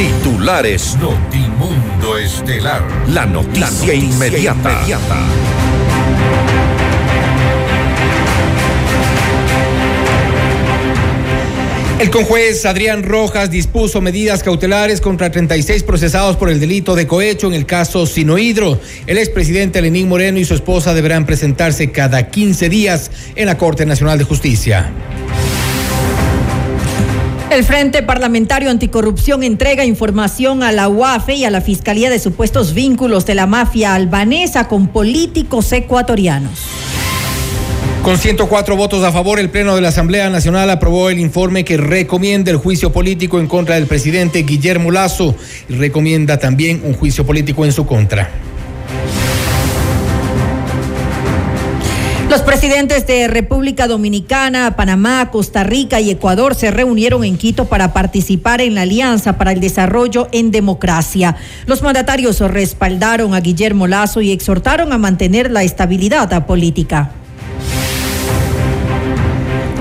Titulares Notimundo Estelar. La noticia, inmediata. El conjuez Adrián Rojas dispuso medidas cautelares contra 36 procesados por el delito de cohecho en el caso Sinohidro. El expresidente Lenín Moreno y su esposa deberán presentarse cada 15 días en la Corte Nacional de Justicia. El Frente Parlamentario Anticorrupción entrega información a la UAFE y a la Fiscalía de supuestos vínculos de la mafia albanesa con políticos ecuatorianos. Con 104 votos a favor, el Pleno de la Asamblea Nacional aprobó el informe que recomienda el juicio político en contra del presidente Guillermo Lazo y recomienda también un juicio político en su contra. Los presidentes de República Dominicana, Panamá, Costa Rica y Ecuador se reunieron en Quito para participar en la Alianza para el Desarrollo en Democracia. Los mandatarios respaldaron a Guillermo Lazo y exhortaron a mantener la estabilidad política.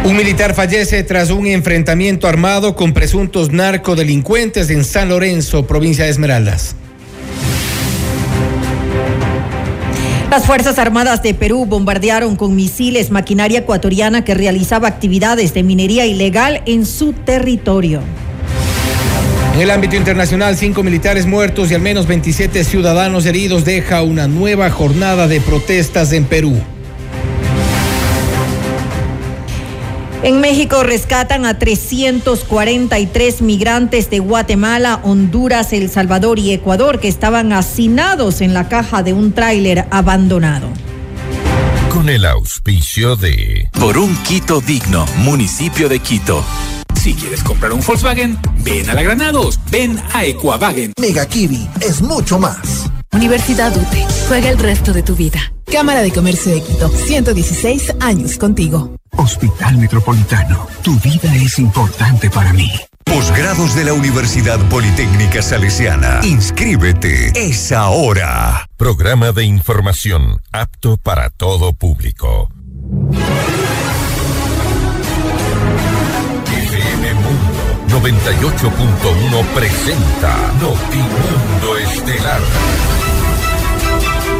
Un militar fallece tras un enfrentamiento armado con presuntos narcodelincuentes en San Lorenzo, provincia de Esmeraldas. Las Fuerzas Armadas de Perú bombardearon con misiles maquinaria ecuatoriana que realizaba actividades de minería ilegal en su territorio. En el ámbito internacional, cinco militares muertos y al menos 27 ciudadanos heridos deja una nueva jornada de protestas en Perú. En México rescatan a 343 migrantes de Guatemala, Honduras, El Salvador y Ecuador que estaban hacinados en la caja de un tráiler abandonado. Con el auspicio de... Por un Quito digno, municipio de Quito. Si quieres comprar un Volkswagen, ven a la Granados, ven a Equavagen. Mega Kiwi es mucho más. Universidad UTE, juega el resto de tu vida. Cámara de Comercio de Quito, 116 años contigo. Hospital Metropolitano, tu vida es importante para mí. Posgrados de la Universidad Politécnica Salesiana. Inscríbete. Es ahora. Programa de información apto para todo público. FM Mundo 98.1 presenta Notimundo Estelar.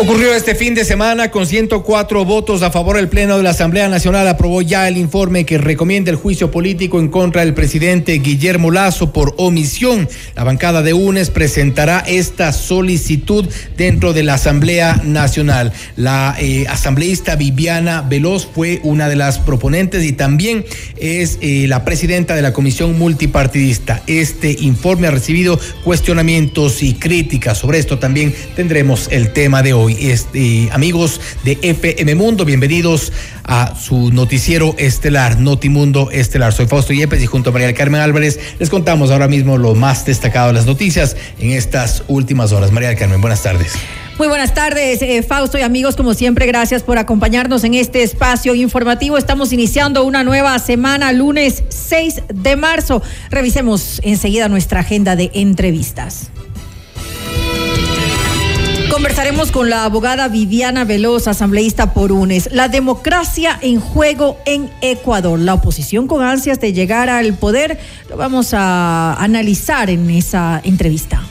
Ocurrió este fin de semana con 104 votos a favor. El Pleno de la Asamblea Nacional aprobó ya el informe que recomienda el juicio político en contra del presidente Guillermo Lazo por omisión. La bancada de UNES presentará esta solicitud dentro de la Asamblea Nacional. La eh, asambleísta Viviana Veloz fue una de las proponentes y también es eh, la presidenta de la Comisión Multipartidista. Este informe ha recibido cuestionamientos y críticas. Sobre esto también tendremos el tema de hoy. Este, amigos de FM Mundo, bienvenidos a su noticiero estelar, Notimundo Estelar. Soy Fausto Yepes y junto a María Carmen Álvarez les contamos ahora mismo lo más destacado de las noticias en estas últimas horas. María Carmen, buenas tardes. Muy buenas tardes, eh, Fausto y amigos, como siempre, gracias por acompañarnos en este espacio informativo. Estamos iniciando una nueva semana, lunes 6 de marzo. Revisemos enseguida nuestra agenda de entrevistas. Conversaremos con la abogada Viviana Veloz, asambleísta por UNES. La democracia en juego en Ecuador. La oposición con ansias de llegar al poder. Lo vamos a analizar en esa entrevista.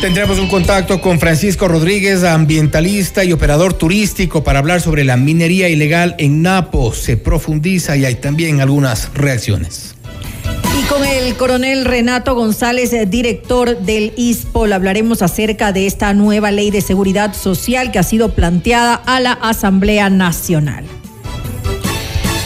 Tendremos un contacto con Francisco Rodríguez, ambientalista y operador turístico, para hablar sobre la minería ilegal en Napo. Se profundiza y hay también algunas reacciones. Con el coronel Renato González, eh, director del ISPOL, hablaremos acerca de esta nueva ley de seguridad social que ha sido planteada a la Asamblea Nacional.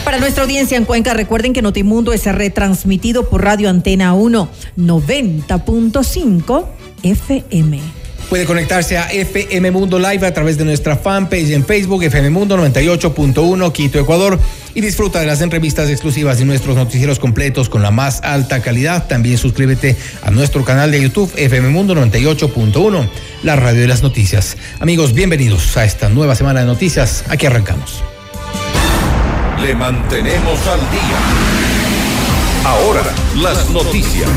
Para nuestra audiencia en Cuenca, recuerden que Notimundo es retransmitido por Radio Antena 1 90.5 FM. Puede conectarse a FM Mundo Live a través de nuestra fanpage en Facebook, FM Mundo 98.1 Quito, Ecuador, y disfruta de las entrevistas exclusivas y nuestros noticieros completos con la más alta calidad. También suscríbete a nuestro canal de YouTube, FM Mundo 98.1, la radio de las noticias. Amigos, bienvenidos a esta nueva semana de noticias. Aquí arrancamos. Le mantenemos al día. Ahora, las noticias.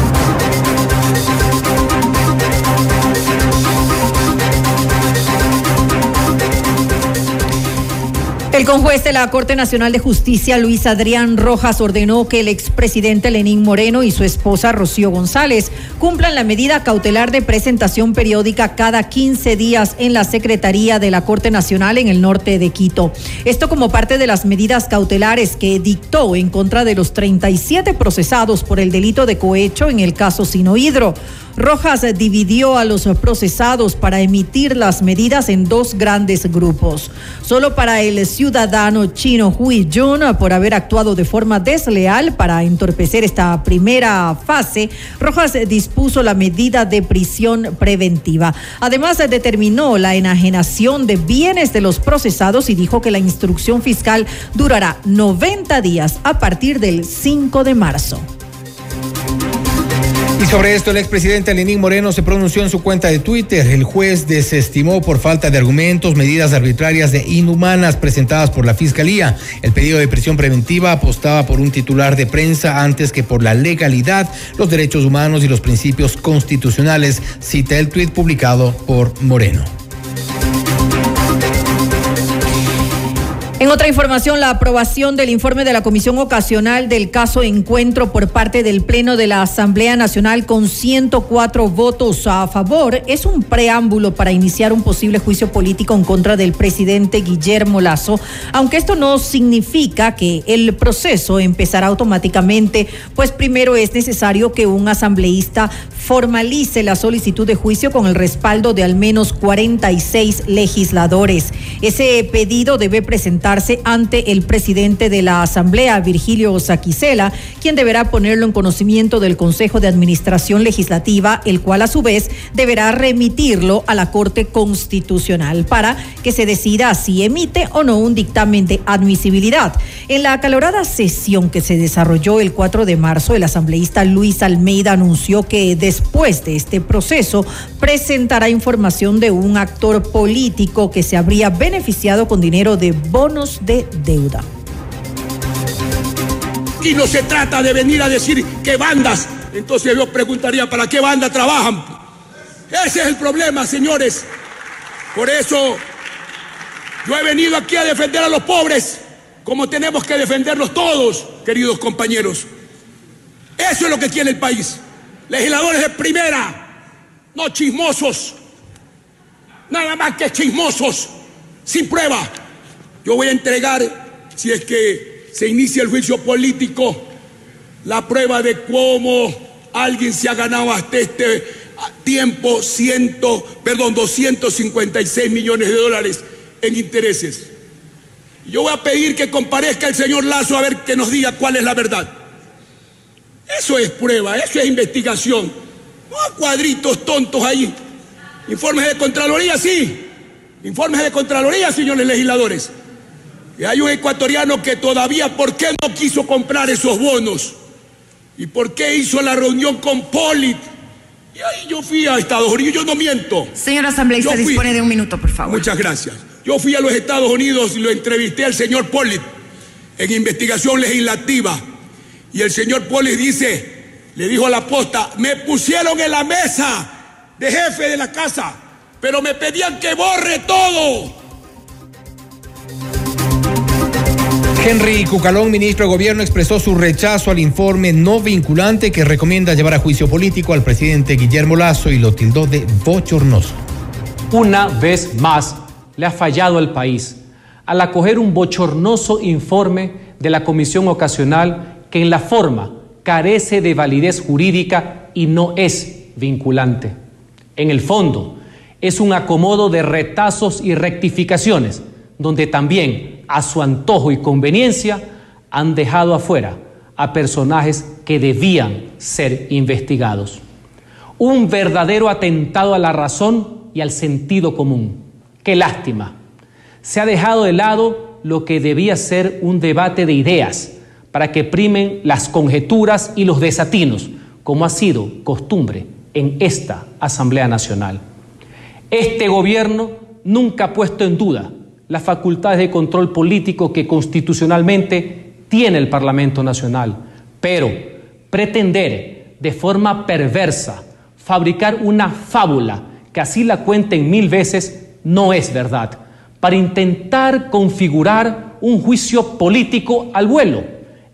El conjuez de la Corte Nacional de Justicia, Luis Adrián Rojas, ordenó que el expresidente Lenín Moreno y su esposa Rocío González cumplan la medida cautelar de presentación periódica cada 15 días en la Secretaría de la Corte Nacional en el norte de Quito. Esto como parte de las medidas cautelares que dictó en contra de los 37 procesados por el delito de cohecho en el caso Sinohidro. Rojas dividió a los procesados para emitir las medidas en dos grandes grupos. Solo para el ciudadano chino Hui Jun por haber actuado de forma desleal para entorpecer esta primera fase, Rojas dispuso la medida de prisión preventiva. Además, determinó la enajenación de bienes de los procesados y dijo que la instrucción fiscal durará 90 días a partir del 5 de marzo. Y sobre esto, el expresidente Lenín Moreno se pronunció en su cuenta de Twitter. El juez desestimó por falta de argumentos medidas arbitrarias e inhumanas presentadas por la Fiscalía. El pedido de prisión preventiva apostaba por un titular de prensa antes que por la legalidad, los derechos humanos y los principios constitucionales, cita el tuit publicado por Moreno. En otra información, la aprobación del informe de la Comisión Ocasional del caso Encuentro por parte del Pleno de la Asamblea Nacional con 104 votos a favor es un preámbulo para iniciar un posible juicio político en contra del presidente Guillermo Lazo, aunque esto no significa que el proceso empezará automáticamente, pues primero es necesario que un asambleísta formalice la solicitud de juicio con el respaldo de al menos 46 legisladores. Ese pedido debe presentar ante el presidente de la Asamblea, Virgilio Saquicela, quien deberá ponerlo en conocimiento del Consejo de Administración Legislativa, el cual a su vez deberá remitirlo a la Corte Constitucional para que se decida si emite o no un dictamen de admisibilidad. En la acalorada sesión que se desarrolló el 4 de marzo, el asambleísta Luis Almeida anunció que después de este proceso presentará información de un actor político que se habría beneficiado con dinero de de deuda. Y no se trata de venir a decir qué bandas. Entonces yo preguntaría, ¿para qué banda trabajan? Ese es el problema, señores. Por eso yo he venido aquí a defender a los pobres, como tenemos que defenderlos todos, queridos compañeros. Eso es lo que quiere el país. Legisladores de primera, no chismosos. Nada más que chismosos, sin prueba. Yo voy a entregar, si es que se inicia el juicio político, la prueba de cómo alguien se ha ganado hasta este tiempo ciento, perdón, 256 millones de dólares en intereses. Yo voy a pedir que comparezca el señor Lazo a ver que nos diga cuál es la verdad. Eso es prueba, eso es investigación. No cuadritos tontos ahí. Informes de Contraloría, sí. Informes de Contraloría, señores legisladores. Y hay un ecuatoriano que todavía, ¿por qué no quiso comprar esos bonos? ¿Y por qué hizo la reunión con Polit? Y ahí yo fui a Estados Unidos, yo no miento. Señor asambleísta, dispone de un minuto, por favor. Muchas gracias. Yo fui a los Estados Unidos y lo entrevisté al señor Polit en investigación legislativa. Y el señor Polit dice, le dijo a la posta, me pusieron en la mesa de jefe de la casa, pero me pedían que borre todo. Henry Cucalón, ministro de Gobierno, expresó su rechazo al informe no vinculante que recomienda llevar a juicio político al presidente Guillermo Lazo y lo tildó de bochornoso. Una vez más le ha fallado al país al acoger un bochornoso informe de la Comisión Ocasional que en la forma carece de validez jurídica y no es vinculante. En el fondo, es un acomodo de retazos y rectificaciones, donde también a su antojo y conveniencia, han dejado afuera a personajes que debían ser investigados. Un verdadero atentado a la razón y al sentido común. Qué lástima. Se ha dejado de lado lo que debía ser un debate de ideas para que primen las conjeturas y los desatinos, como ha sido costumbre en esta Asamblea Nacional. Este gobierno nunca ha puesto en duda las facultades de control político que constitucionalmente tiene el Parlamento Nacional, pero pretender de forma perversa fabricar una fábula que así la cuenten mil veces no es verdad, para intentar configurar un juicio político al vuelo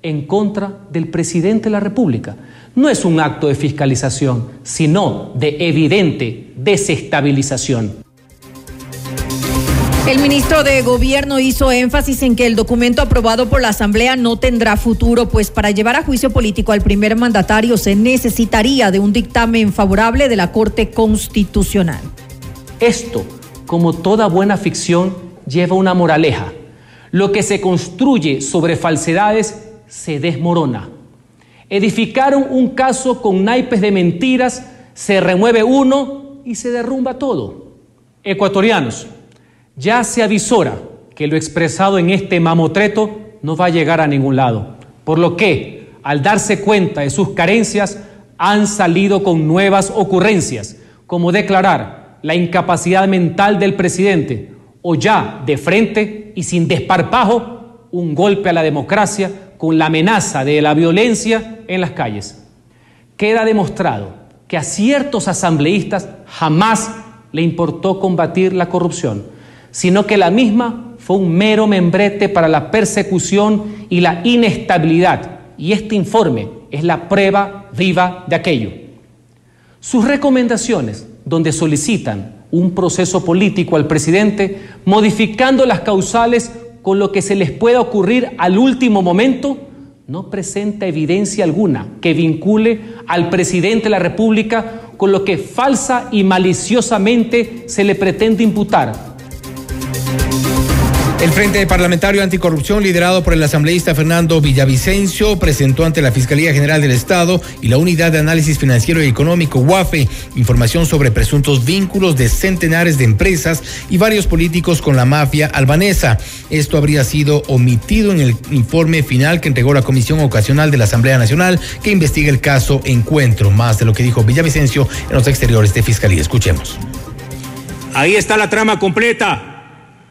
en contra del presidente de la República. No es un acto de fiscalización, sino de evidente desestabilización. El ministro de Gobierno hizo énfasis en que el documento aprobado por la Asamblea no tendrá futuro, pues para llevar a juicio político al primer mandatario se necesitaría de un dictamen favorable de la Corte Constitucional. Esto, como toda buena ficción, lleva una moraleja. Lo que se construye sobre falsedades se desmorona. Edificaron un caso con naipes de mentiras, se remueve uno y se derrumba todo. Ecuatorianos, ya se avisora que lo expresado en este mamotreto no va a llegar a ningún lado, por lo que, al darse cuenta de sus carencias, han salido con nuevas ocurrencias, como declarar la incapacidad mental del presidente o ya de frente y sin desparpajo un golpe a la democracia con la amenaza de la violencia en las calles. Queda demostrado que a ciertos asambleístas jamás le importó combatir la corrupción sino que la misma fue un mero membrete para la persecución y la inestabilidad. Y este informe es la prueba viva de aquello. Sus recomendaciones, donde solicitan un proceso político al presidente, modificando las causales con lo que se les pueda ocurrir al último momento, no presenta evidencia alguna que vincule al presidente de la República con lo que falsa y maliciosamente se le pretende imputar el Frente Parlamentario Anticorrupción, liderado por el asambleísta Fernando Villavicencio, presentó ante la Fiscalía General del Estado y la Unidad de Análisis Financiero y Económico, UAFE, información sobre presuntos vínculos de centenares de empresas y varios políticos con la mafia albanesa. Esto habría sido omitido en el informe final que entregó la Comisión Ocasional de la Asamblea Nacional que investiga el caso Encuentro. Más de lo que dijo Villavicencio en los exteriores de Fiscalía. Escuchemos. Ahí está la trama completa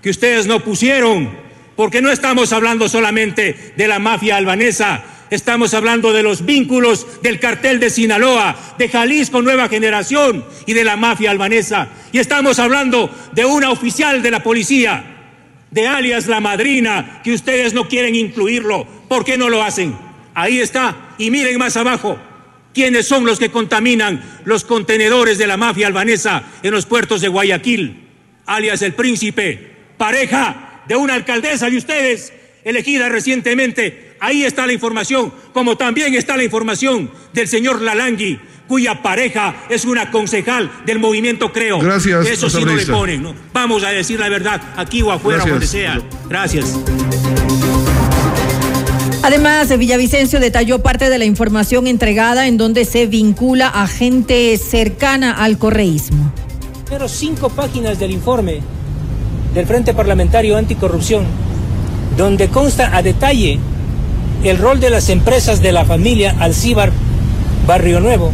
que ustedes no pusieron, porque no estamos hablando solamente de la mafia albanesa, estamos hablando de los vínculos del cartel de Sinaloa, de Jalisco Nueva Generación y de la mafia albanesa. Y estamos hablando de una oficial de la policía, de alias La Madrina, que ustedes no quieren incluirlo. ¿Por qué no lo hacen? Ahí está. Y miren más abajo. ¿Quiénes son los que contaminan los contenedores de la mafia albanesa en los puertos de Guayaquil? Alias el príncipe, pareja de una alcaldesa de ustedes elegida recientemente. Ahí está la información, como también está la información del señor Lalangui, cuya pareja es una concejal del movimiento Creo. Gracias. Eso sí no le ponen, ¿no? Vamos a decir la verdad, aquí o afuera, donde sea. Gracias. Además, Villavicencio detalló parte de la información entregada en donde se vincula a gente cercana al correísmo. Pero cinco páginas del informe del Frente Parlamentario Anticorrupción, donde consta a detalle el rol de las empresas de la familia Alcíbar Barrio Nuevo,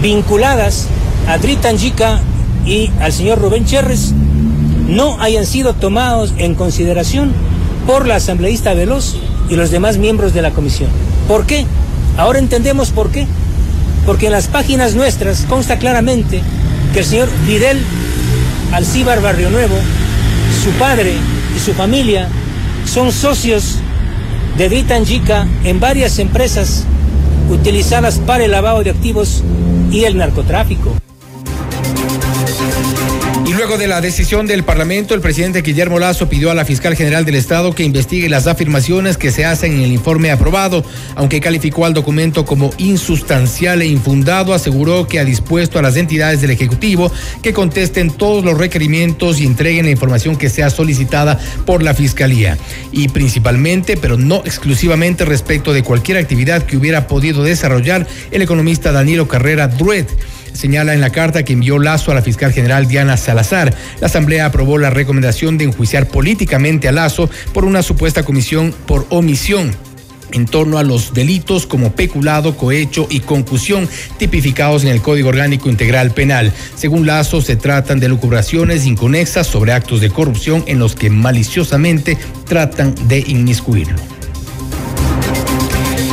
vinculadas a Dritanjica y al señor Rubén Cherres, no hayan sido tomados en consideración por la asambleísta Veloz y los demás miembros de la comisión. ¿Por qué? Ahora entendemos por qué. Porque en las páginas nuestras consta claramente que el señor Fidel Alcíbar Barrio Nuevo, su padre y su familia son socios de Dritanjica en varias empresas utilizadas para el lavado de activos y el narcotráfico. Y luego de la decisión del Parlamento, el presidente Guillermo Lazo pidió a la fiscal general del Estado que investigue las afirmaciones que se hacen en el informe aprobado. Aunque calificó al documento como insustancial e infundado, aseguró que ha dispuesto a las entidades del Ejecutivo que contesten todos los requerimientos y entreguen la información que sea solicitada por la Fiscalía. Y principalmente, pero no exclusivamente respecto de cualquier actividad que hubiera podido desarrollar el economista Danilo Carrera Druet señala en la carta que envió Lazo a la fiscal general Diana Salazar. La Asamblea aprobó la recomendación de enjuiciar políticamente a Lazo por una supuesta comisión por omisión en torno a los delitos como peculado, cohecho y concusión tipificados en el Código Orgánico Integral Penal. Según Lazo, se tratan de lucubraciones inconexas sobre actos de corrupción en los que maliciosamente tratan de inmiscuirlo.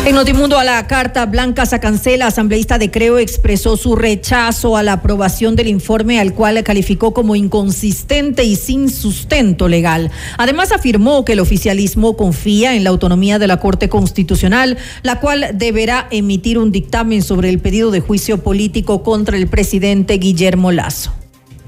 En Notimundo a la carta, Blanca Sacancela, asambleísta de Creo, expresó su rechazo a la aprobación del informe al cual calificó como inconsistente y sin sustento legal. Además afirmó que el oficialismo confía en la autonomía de la Corte Constitucional, la cual deberá emitir un dictamen sobre el pedido de juicio político contra el presidente Guillermo Lazo.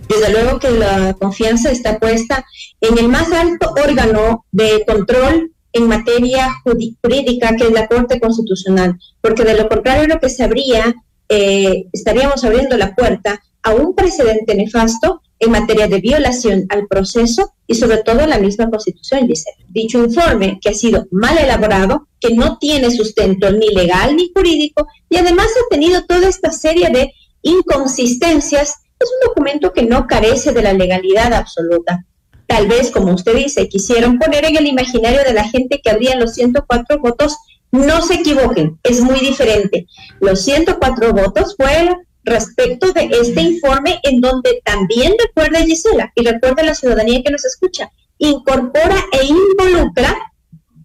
Desde luego que la confianza está puesta en el más alto órgano de control en materia jurídica, que es la Corte Constitucional, porque de lo contrario lo que se habría, eh, estaríamos abriendo la puerta a un precedente nefasto en materia de violación al proceso y sobre todo a la misma Constitución. Dicho informe, que ha sido mal elaborado, que no tiene sustento ni legal ni jurídico y además ha tenido toda esta serie de inconsistencias, es un documento que no carece de la legalidad absoluta tal vez, como usted dice, quisieron poner en el imaginario de la gente que habrían los 104 votos, no se equivoquen, es muy diferente. Los 104 votos fueron respecto de este informe en donde también recuerda Gisela y recuerda la ciudadanía que nos escucha, incorpora e involucra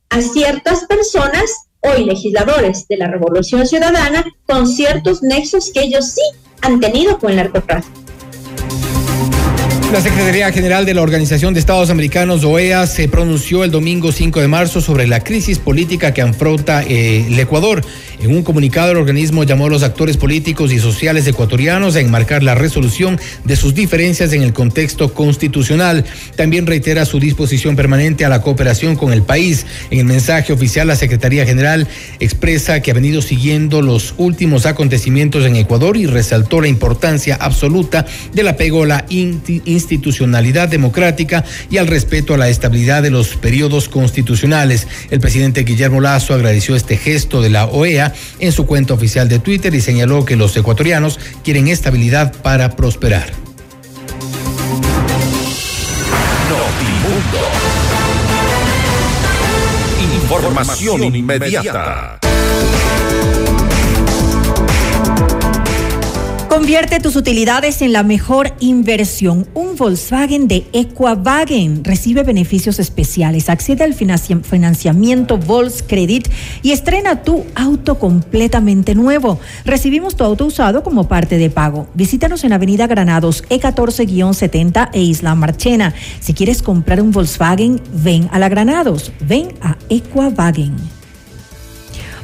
a ciertas personas, hoy legisladores de la Revolución Ciudadana, con ciertos nexos que ellos sí han tenido con el narcotráfico. La Secretaría General de la Organización de Estados Americanos, OEA, se pronunció el domingo 5 de marzo sobre la crisis política que afronta eh, el Ecuador. En un comunicado, el organismo llamó a los actores políticos y sociales ecuatorianos a enmarcar la resolución de sus diferencias en el contexto constitucional. También reitera su disposición permanente a la cooperación con el país. En el mensaje oficial, la Secretaría General expresa que ha venido siguiendo los últimos acontecimientos en Ecuador y resaltó la importancia absoluta del apego a la institucionalidad democrática y al respeto a la estabilidad de los periodos constitucionales. El presidente Guillermo Lazo agradeció este gesto de la OEA en su cuenta oficial de Twitter y señaló que los ecuatorianos quieren estabilidad para prosperar. Información inmediata. Convierte tus utilidades en la mejor inversión. Un Volkswagen de Equavagen recibe beneficios especiales. Accede al financiamiento Volkscredit y estrena tu auto completamente nuevo. Recibimos tu auto usado como parte de pago. Visítanos en Avenida Granados E14-70 e Isla Marchena. Si quieres comprar un Volkswagen, ven a la Granados. Ven a Equavagen.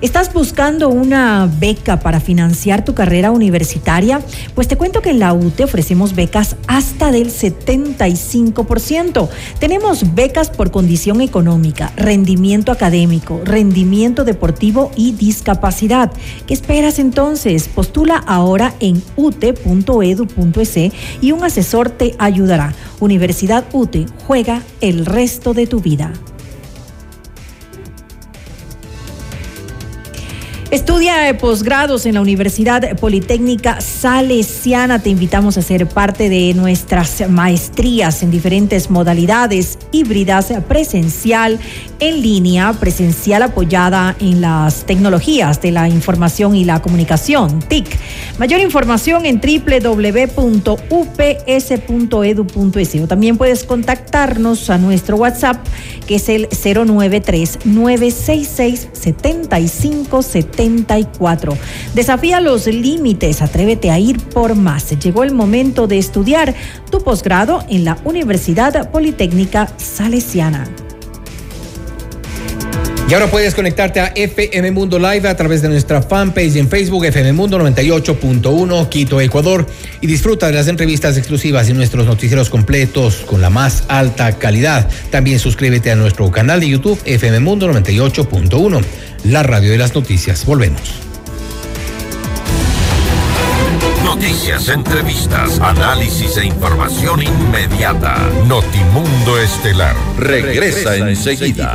¿Estás buscando una beca para financiar tu carrera universitaria? Pues te cuento que en la UTE ofrecemos becas hasta del 75%. Tenemos becas por condición económica, rendimiento académico, rendimiento deportivo y discapacidad. ¿Qué esperas entonces? Postula ahora en ute.edu.es y un asesor te ayudará. Universidad UTE juega el resto de tu vida. Estudia posgrados en la Universidad Politécnica Salesiana. Te invitamos a ser parte de nuestras maestrías en diferentes modalidades híbridas, presencial, en línea, presencial apoyada en las tecnologías de la información y la comunicación, TIC. Mayor información en www.ups.edu.es también puedes contactarnos a nuestro WhatsApp que es el 093 966 7570 Desafía los límites, atrévete a ir por más. Llegó el momento de estudiar tu posgrado en la Universidad Politécnica Salesiana. Y ahora puedes conectarte a FM Mundo Live a través de nuestra fanpage en Facebook FM Mundo 98.1 Quito, Ecuador y disfruta de las entrevistas exclusivas y nuestros noticieros completos con la más alta calidad. También suscríbete a nuestro canal de YouTube FM Mundo 98.1, la radio de las noticias. Volvemos. Noticias, entrevistas, análisis e información inmediata. Notimundo Estelar regresa, enseguida.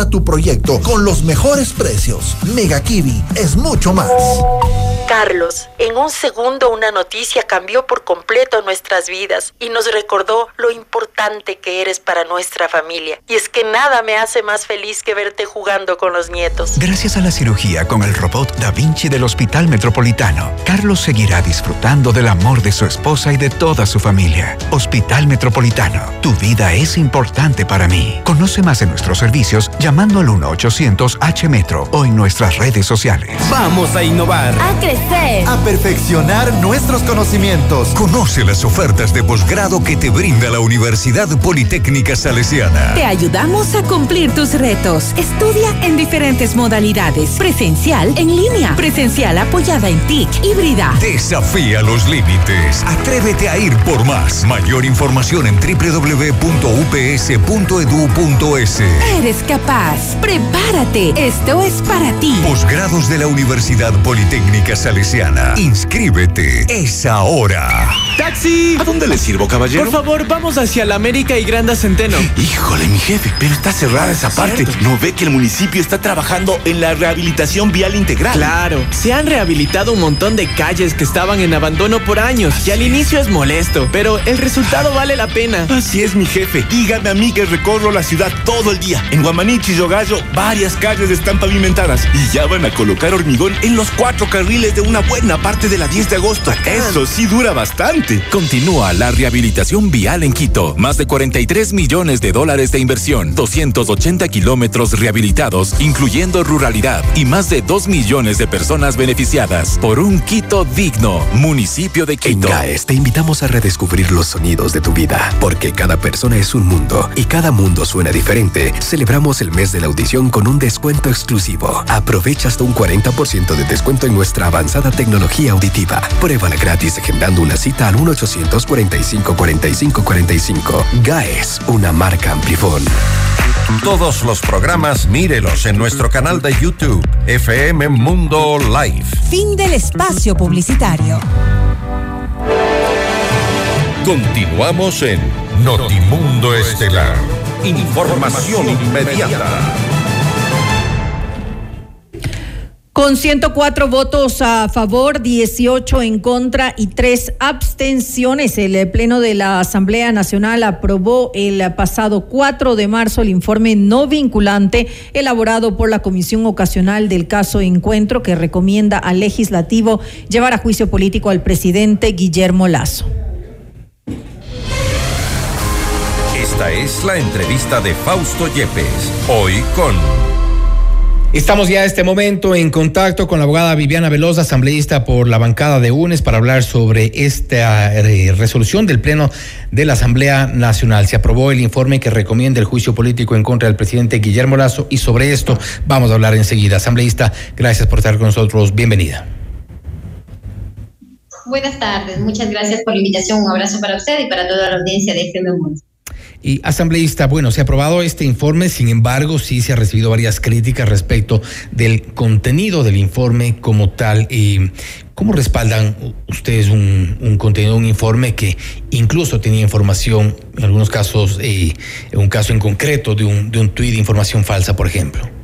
tu proyecto con los mejores precios. Mega Kiwi es mucho más. Carlos, en un segundo una noticia cambió por completo nuestras vidas y nos recordó lo importante que eres para nuestra familia. Y es que nada me hace más feliz que verte jugando con los nietos. Gracias a la cirugía con el robot Da Vinci del Hospital Metropolitano, Carlos seguirá disfrutando del amor de su esposa y de toda su familia. Hospital Metropolitano, tu vida es importante para mí. Conoce más de nuestros servicios llamando al 1-800-H-Metro o en nuestras redes sociales. Vamos a innovar. A crecer. A perfeccionar nuestros conocimientos. Conoce las ofertas de posgrado que te brinda la Universidad Politécnica Salesiana. Te ayudamos a cumplir tus retos. Estudia en diferentes modalidades. Presencial, en línea. Presencial apoyada en TIC, híbrida. Desafía los límites. Atrévete a ir por más. Mayor información en www.ups.edu.es. Eres capaz. Prepárate. Esto es para ti. Posgrados de la Universidad Politécnica Salesiana. Inscríbete. Es ahora. ¡Taxi! ¿A dónde le sirvo, caballero? Por favor, vamos hacia la América y Granda Centeno. Híjole, mi jefe, pero está cerrada esa parte. ¿No ve que el municipio está trabajando en la rehabilitación vial integral? Claro, se han rehabilitado un montón de calles que estaban en abandono por años y al inicio es molesto, pero el resultado vale la pena. Así es, mi jefe. Dígame a mí que recorro la ciudad todo el día. En Guamanichi y Yogallo, varias calles están pavimentadas y ya van a colocar hormigón en los cuatro carriles de una buena parte de la 10 de agosto. Eso sí dura bastante. Continúa la rehabilitación vial en Quito. Más de 43 millones de dólares de inversión, 280 kilómetros rehabilitados, incluyendo ruralidad, y más de 2 millones de personas beneficiadas por un Quito digno. Municipio de Quito. En GAES te invitamos a redescubrir los sonidos de tu vida, porque cada persona es un mundo y cada mundo suena diferente. Celebramos el mes de la audición con un descuento exclusivo. Aprovecha hasta un 40% de descuento en nuestra avanzada tecnología auditiva. Pruébala gratis agendando una cita al 1-845 45 45. GAES, una marca Amplifón. Todos los programas mírelos en nuestro canal de YouTube, FM Mundo Live. Fin del espacio publicitario. Continuamos en Notimundo Estelar. Información inmediata. Con 104 votos a favor, 18 en contra y 3 abstenciones, el Pleno de la Asamblea Nacional aprobó el pasado 4 de marzo el informe no vinculante elaborado por la Comisión Ocasional del caso Encuentro que recomienda al legislativo llevar a juicio político al presidente Guillermo Lazo. Esta es la entrevista de Fausto Yepes, hoy con... Estamos ya a este momento en contacto con la abogada Viviana Veloz, asambleísta por la bancada de UNES, para hablar sobre esta eh, resolución del Pleno de la Asamblea Nacional. Se aprobó el informe que recomienda el juicio político en contra del presidente Guillermo Lazo y sobre esto vamos a hablar enseguida. Asambleísta, gracias por estar con nosotros. Bienvenida. Buenas tardes, muchas gracias por la invitación. Un abrazo para usted y para toda la audiencia de FM Mundo. Y asambleísta, bueno, se ha aprobado este informe, sin embargo, sí se ha recibido varias críticas respecto del contenido del informe como tal. Y ¿Cómo respaldan ustedes un, un, contenido, un informe que incluso tenía información, en algunos casos, eh, un caso en concreto de un, de un tuit de información falsa, por ejemplo?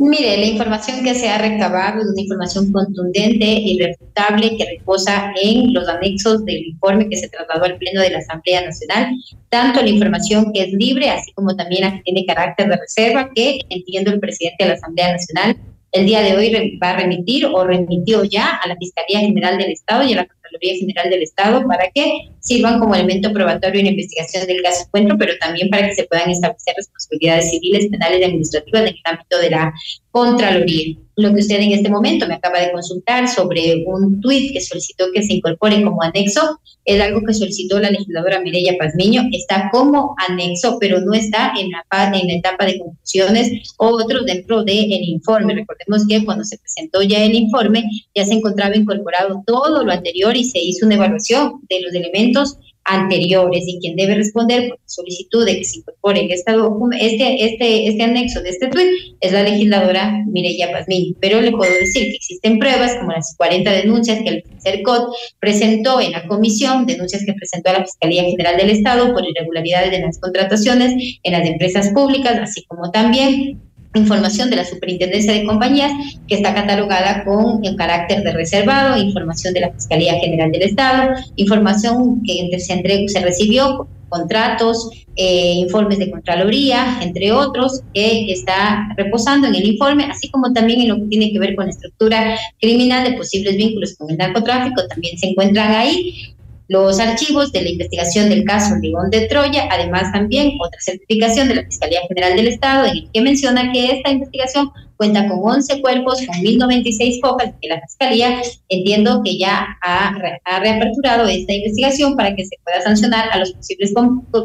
Mire, la información que se ha recabado es una información contundente e irrefutable que reposa en los anexos del informe que se trasladó al Pleno de la Asamblea Nacional, tanto la información que es libre, así como también la que tiene carácter de reserva, que entiendo el presidente de la Asamblea Nacional el día de hoy va a remitir o remitió ya a la Fiscalía General del Estado y a la Contraloría General del Estado para que sirvan como elemento probatorio en investigación del caso encuentro, pero también para que se puedan establecer responsabilidades civiles, penales y administrativas en el ámbito de la Contraloría. Lo que usted en este momento me acaba de consultar sobre un tuit que solicitó que se incorpore como anexo, es algo que solicitó la legisladora Mireya Pazmiño, está como anexo, pero no está en la, en la etapa de conclusiones o otro dentro del informe. Recordemos que cuando se presentó ya el informe, ya se encontraba incorporado todo lo anterior se hizo una evaluación de los elementos anteriores y quien debe responder por solicitud de que se incorpore en este, este, este anexo de este tuit es la legisladora Mireya Pazmiño. Pero le puedo decir que existen pruebas como las 40 denuncias que el CERCOT presentó en la comisión, denuncias que presentó a la Fiscalía General del Estado por irregularidades de las contrataciones en las empresas públicas, así como también información de la Superintendencia de Compañías que está catalogada con el carácter de reservado, información de la Fiscalía General del Estado, información que se, entregó, se recibió, contratos, eh, informes de Contraloría, entre otros, que está reposando en el informe, así como también en lo que tiene que ver con la estructura criminal de posibles vínculos con el narcotráfico, también se encuentran ahí los archivos de la investigación del caso Ligón de Troya, además también otra certificación de la Fiscalía General del Estado en el que menciona que esta investigación cuenta con 11 cuerpos, con 1096 hojas, que la Fiscalía entiendo que ya ha, ha reaperturado esta investigación para que se pueda sancionar a los posibles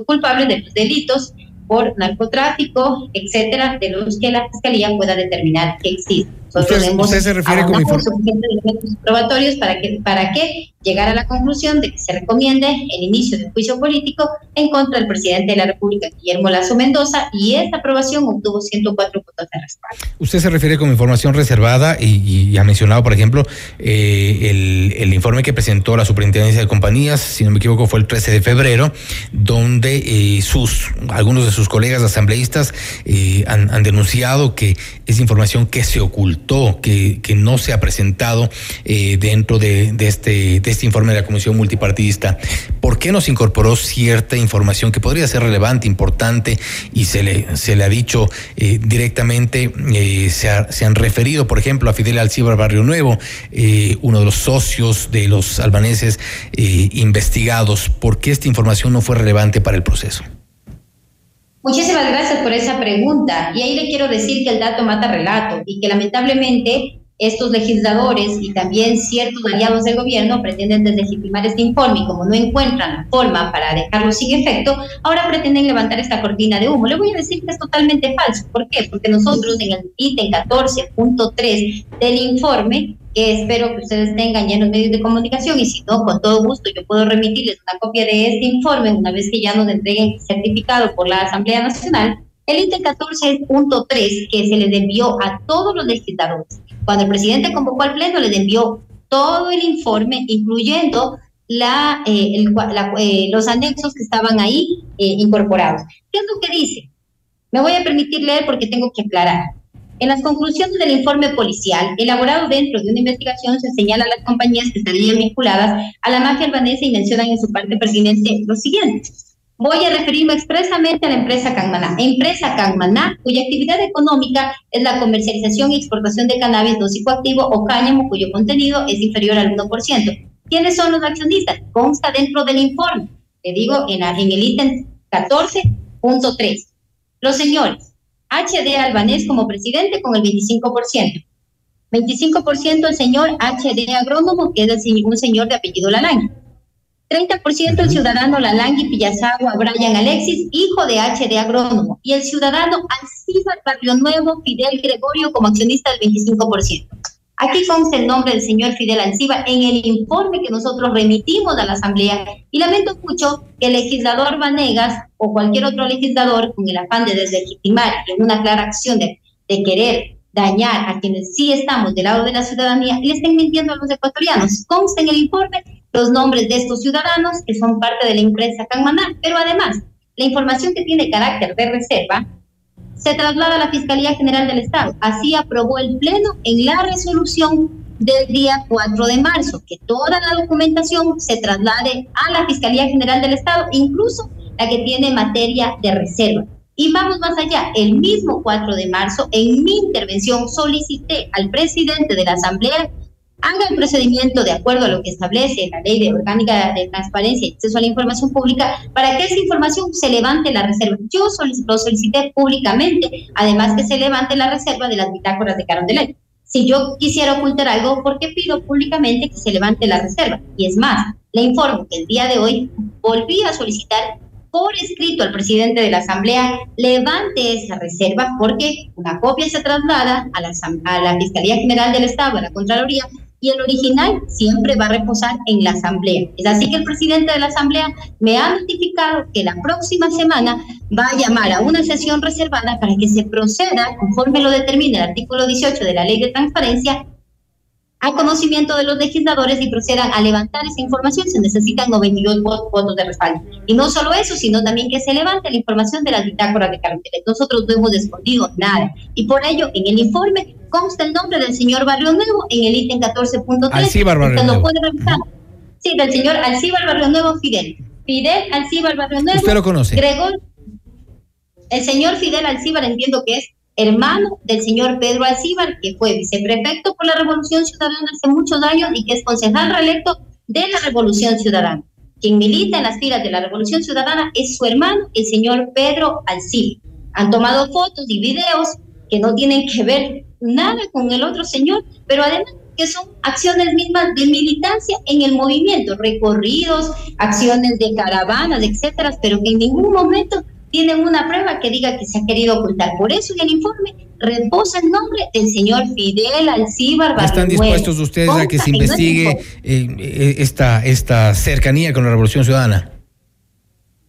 culpables de los delitos por narcotráfico, etcétera, de los que la Fiscalía pueda determinar que existen. Usted, se refiere como suficientes probatorios para que, para que llegar a la conclusión de que se recomiende el inicio de un juicio político en contra del presidente de la República, Guillermo Lazo Mendoza, y esta aprobación obtuvo 104 votos de respaldo. Usted se refiere como información reservada y, ha mencionado, por ejemplo, eh, el, el, informe que presentó la Superintendencia de Compañías, si no me equivoco, fue el 13 de febrero, donde eh, sus algunos de sus colegas asambleístas eh, han, han, denunciado que es información que se que, no se ha presentado dentro de, de este de este informe de la Comisión Multipartidista, ¿por qué nos incorporó cierta información que podría ser relevante, importante y se le, ha dicho eh, directamente, eh, se, se, han referido, por ejemplo, a Fidel Alcibar Barrio Nuevo, eh, uno de los socios de los albaneses investigados? ¿Por qué esta información no fue relevante para el proceso? Muchísimas gracias por esa pregunta. Y ahí le quiero decir que el dato mata relato y que lamentablemente estos legisladores y también ciertos aliados del gobierno pretenden deslegitimar este informe y como no encuentran forma para dejarlo sin efecto, ahora pretenden levantar esta cortina de humo. Le voy a decir que es totalmente falso. ¿Por qué? Porque nosotros en el ítem 14.3 del informe, espero que ustedes tengan ya en los medios de comunicación y si no, con todo gusto yo puedo remitirles una copia de este informe una vez que ya nos entreguen certificado por la Asamblea Nacional, el ítem 14.3 que se les envió a todos los legisladores cuando el presidente convocó al Pleno, les envió todo el informe, incluyendo la, eh, eh, los anexos que estaban ahí eh, incorporados. ¿Qué es lo que dice? Me voy a permitir leer porque tengo que aclarar. En las conclusiones del informe policial, elaborado dentro de una investigación, se señala a las compañías que estarían vinculadas a la mafia albanesa y mencionan en su parte pertinente lo siguiente. Voy a referirme expresamente a la empresa Cangmaná. Empresa Cangmaná, cuya actividad económica es la comercialización y exportación de cannabis no psicoactivo o cáñamo, cuyo contenido es inferior al 1%. ¿Quiénes son los accionistas? Consta dentro del informe. Le digo en, en el ítem 14.3. Los señores, HD Albanés como presidente con el 25%. 25% el señor HD Agrónomo, que es un señor de apellido Lalán. 30% el ciudadano Lalangui Pillazagua Brian Alexis, hijo de HD Agrónomo, y el ciudadano Alcibar Barrio Nuevo Fidel Gregorio como accionista del 25%. Aquí consta el nombre del señor Fidel Alcibar en el informe que nosotros remitimos a la Asamblea y lamento mucho que el legislador Vanegas o cualquier otro legislador con el afán de deslegitimar en una clara acción de, de querer dañar a quienes sí estamos del lado de la ciudadanía, le estén mintiendo a los ecuatorianos. Consta en el informe los nombres de estos ciudadanos que son parte de la empresa Canmaná, pero además, la información que tiene carácter de reserva se traslada a la Fiscalía General del Estado. Así aprobó el Pleno en la resolución del día 4 de marzo, que toda la documentación se traslade a la Fiscalía General del Estado, incluso la que tiene materia de reserva. Y vamos más allá, el mismo 4 de marzo, en mi intervención solicité al presidente de la Asamblea haga el procedimiento de acuerdo a lo que establece la ley de orgánica de transparencia y acceso a la información pública para que esa información se levante la reserva. Yo lo solicité públicamente, además que se levante la reserva de las bitácoras de Carondelet. Si yo quisiera ocultar algo, ¿por qué pido públicamente que se levante la reserva? Y es más, le informo que el día de hoy volví a solicitar por escrito al presidente de la Asamblea levante esa reserva porque una copia se traslada a la, a la Fiscalía General del Estado, a la Contraloría, y el original siempre va a reposar en la Asamblea. Es así que el presidente de la Asamblea me ha notificado que la próxima semana va a llamar a una sesión reservada para que se proceda, conforme lo determina el artículo 18 de la Ley de Transparencia, a conocimiento de los legisladores y procedan a levantar esa información, se necesitan 92 votos de respaldo. Y no solo eso, sino también que se levante la información de las bitácoras de carteles. Nosotros no hemos escondido nada. Y por ello, en el informe consta el nombre del señor Barrio Nuevo en el ítem 14.3. Alcíbar Barrio Nuevo. puede revisar. Sí, del señor Alcíbar Barrio Nuevo Fidel. Fidel Alcíbar Barrio Nuevo. ¿Usted lo conoce? Gregor. El señor Fidel Alcíbar entiendo que es hermano del señor Pedro Alcíbar, que fue viceprefecto por la Revolución Ciudadana hace muchos años y que es concejal reelecto de la Revolución Ciudadana. Quien milita en las filas de la Revolución Ciudadana es su hermano, el señor Pedro Alcíbar. Han tomado fotos y videos que no tienen que ver nada con el otro señor, pero además que son acciones mismas de militancia en el movimiento, recorridos, acciones de caravanas, etcétera, pero que en ningún momento tienen una prueba que diga que se ha querido ocultar. Por eso en el informe reposa el nombre del señor Fidel Alcíbar ¿Están dispuestos ustedes a que se investigue eh, eh, esta, esta cercanía con la Revolución Ciudadana?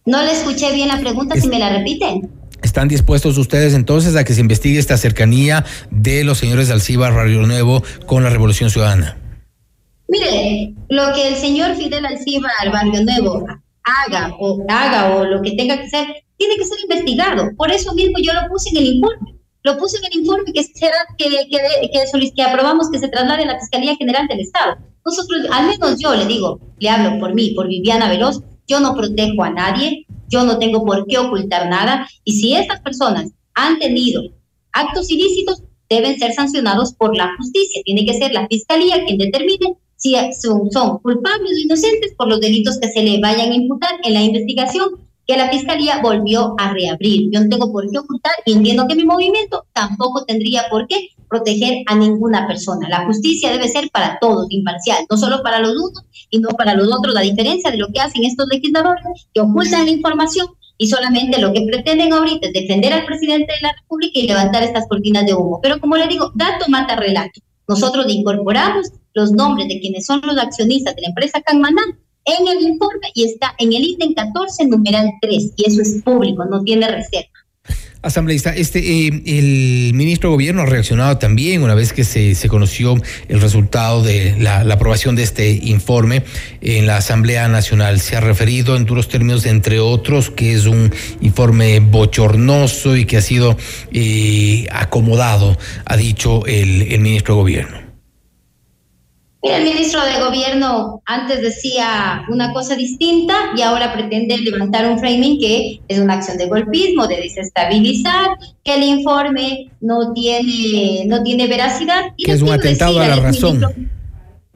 No le escuché bien la pregunta, si me la repiten. ¿Están dispuestos ustedes entonces a que se investigue esta cercanía de los señores de Alcíbar Barrio Nuevo con la Revolución Ciudadana? Mire, lo que el señor Fidel Alcíbar Barrio Nuevo haga o haga o lo que tenga que hacer tiene que ser investigado. Por eso mismo yo lo puse en el informe. Lo puse en el informe que, será, que, que, que aprobamos que se traslade a la Fiscalía General del Estado. Nosotros, al menos yo le digo, le hablo por mí, por Viviana Veloz, yo no protejo a nadie, yo no tengo por qué ocultar nada. Y si estas personas han tenido actos ilícitos, deben ser sancionados por la justicia. Tiene que ser la Fiscalía quien determine si son, son culpables o inocentes por los delitos que se le vayan a imputar en la investigación que la Fiscalía volvió a reabrir. Yo no tengo por qué ocultar y entiendo que mi movimiento tampoco tendría por qué proteger a ninguna persona. La justicia debe ser para todos, imparcial, no solo para los unos y no para los otros. La diferencia de lo que hacen estos legisladores que ocultan la información y solamente lo que pretenden ahorita es defender al presidente de la República y levantar estas cortinas de humo. Pero como le digo, dato mata relato. Nosotros incorporamos los nombres de quienes son los accionistas de la empresa Canmanán en el informe y está en el ítem 14, numeral 3, y eso es público, no tiene reserva. Asambleísta, este, eh, el ministro de Gobierno ha reaccionado también una vez que se, se conoció el resultado de la, aprobación de este informe en la Asamblea Nacional. Se ha referido en duros términos, entre otros, que es un informe bochornoso y que ha sido eh, acomodado, ha dicho el, el ministro de Gobierno el ministro de Gobierno antes decía una cosa distinta y ahora pretende levantar un framing que es una acción de golpismo, de desestabilizar, que el informe no tiene, no tiene veracidad. que es un atentado a la razón.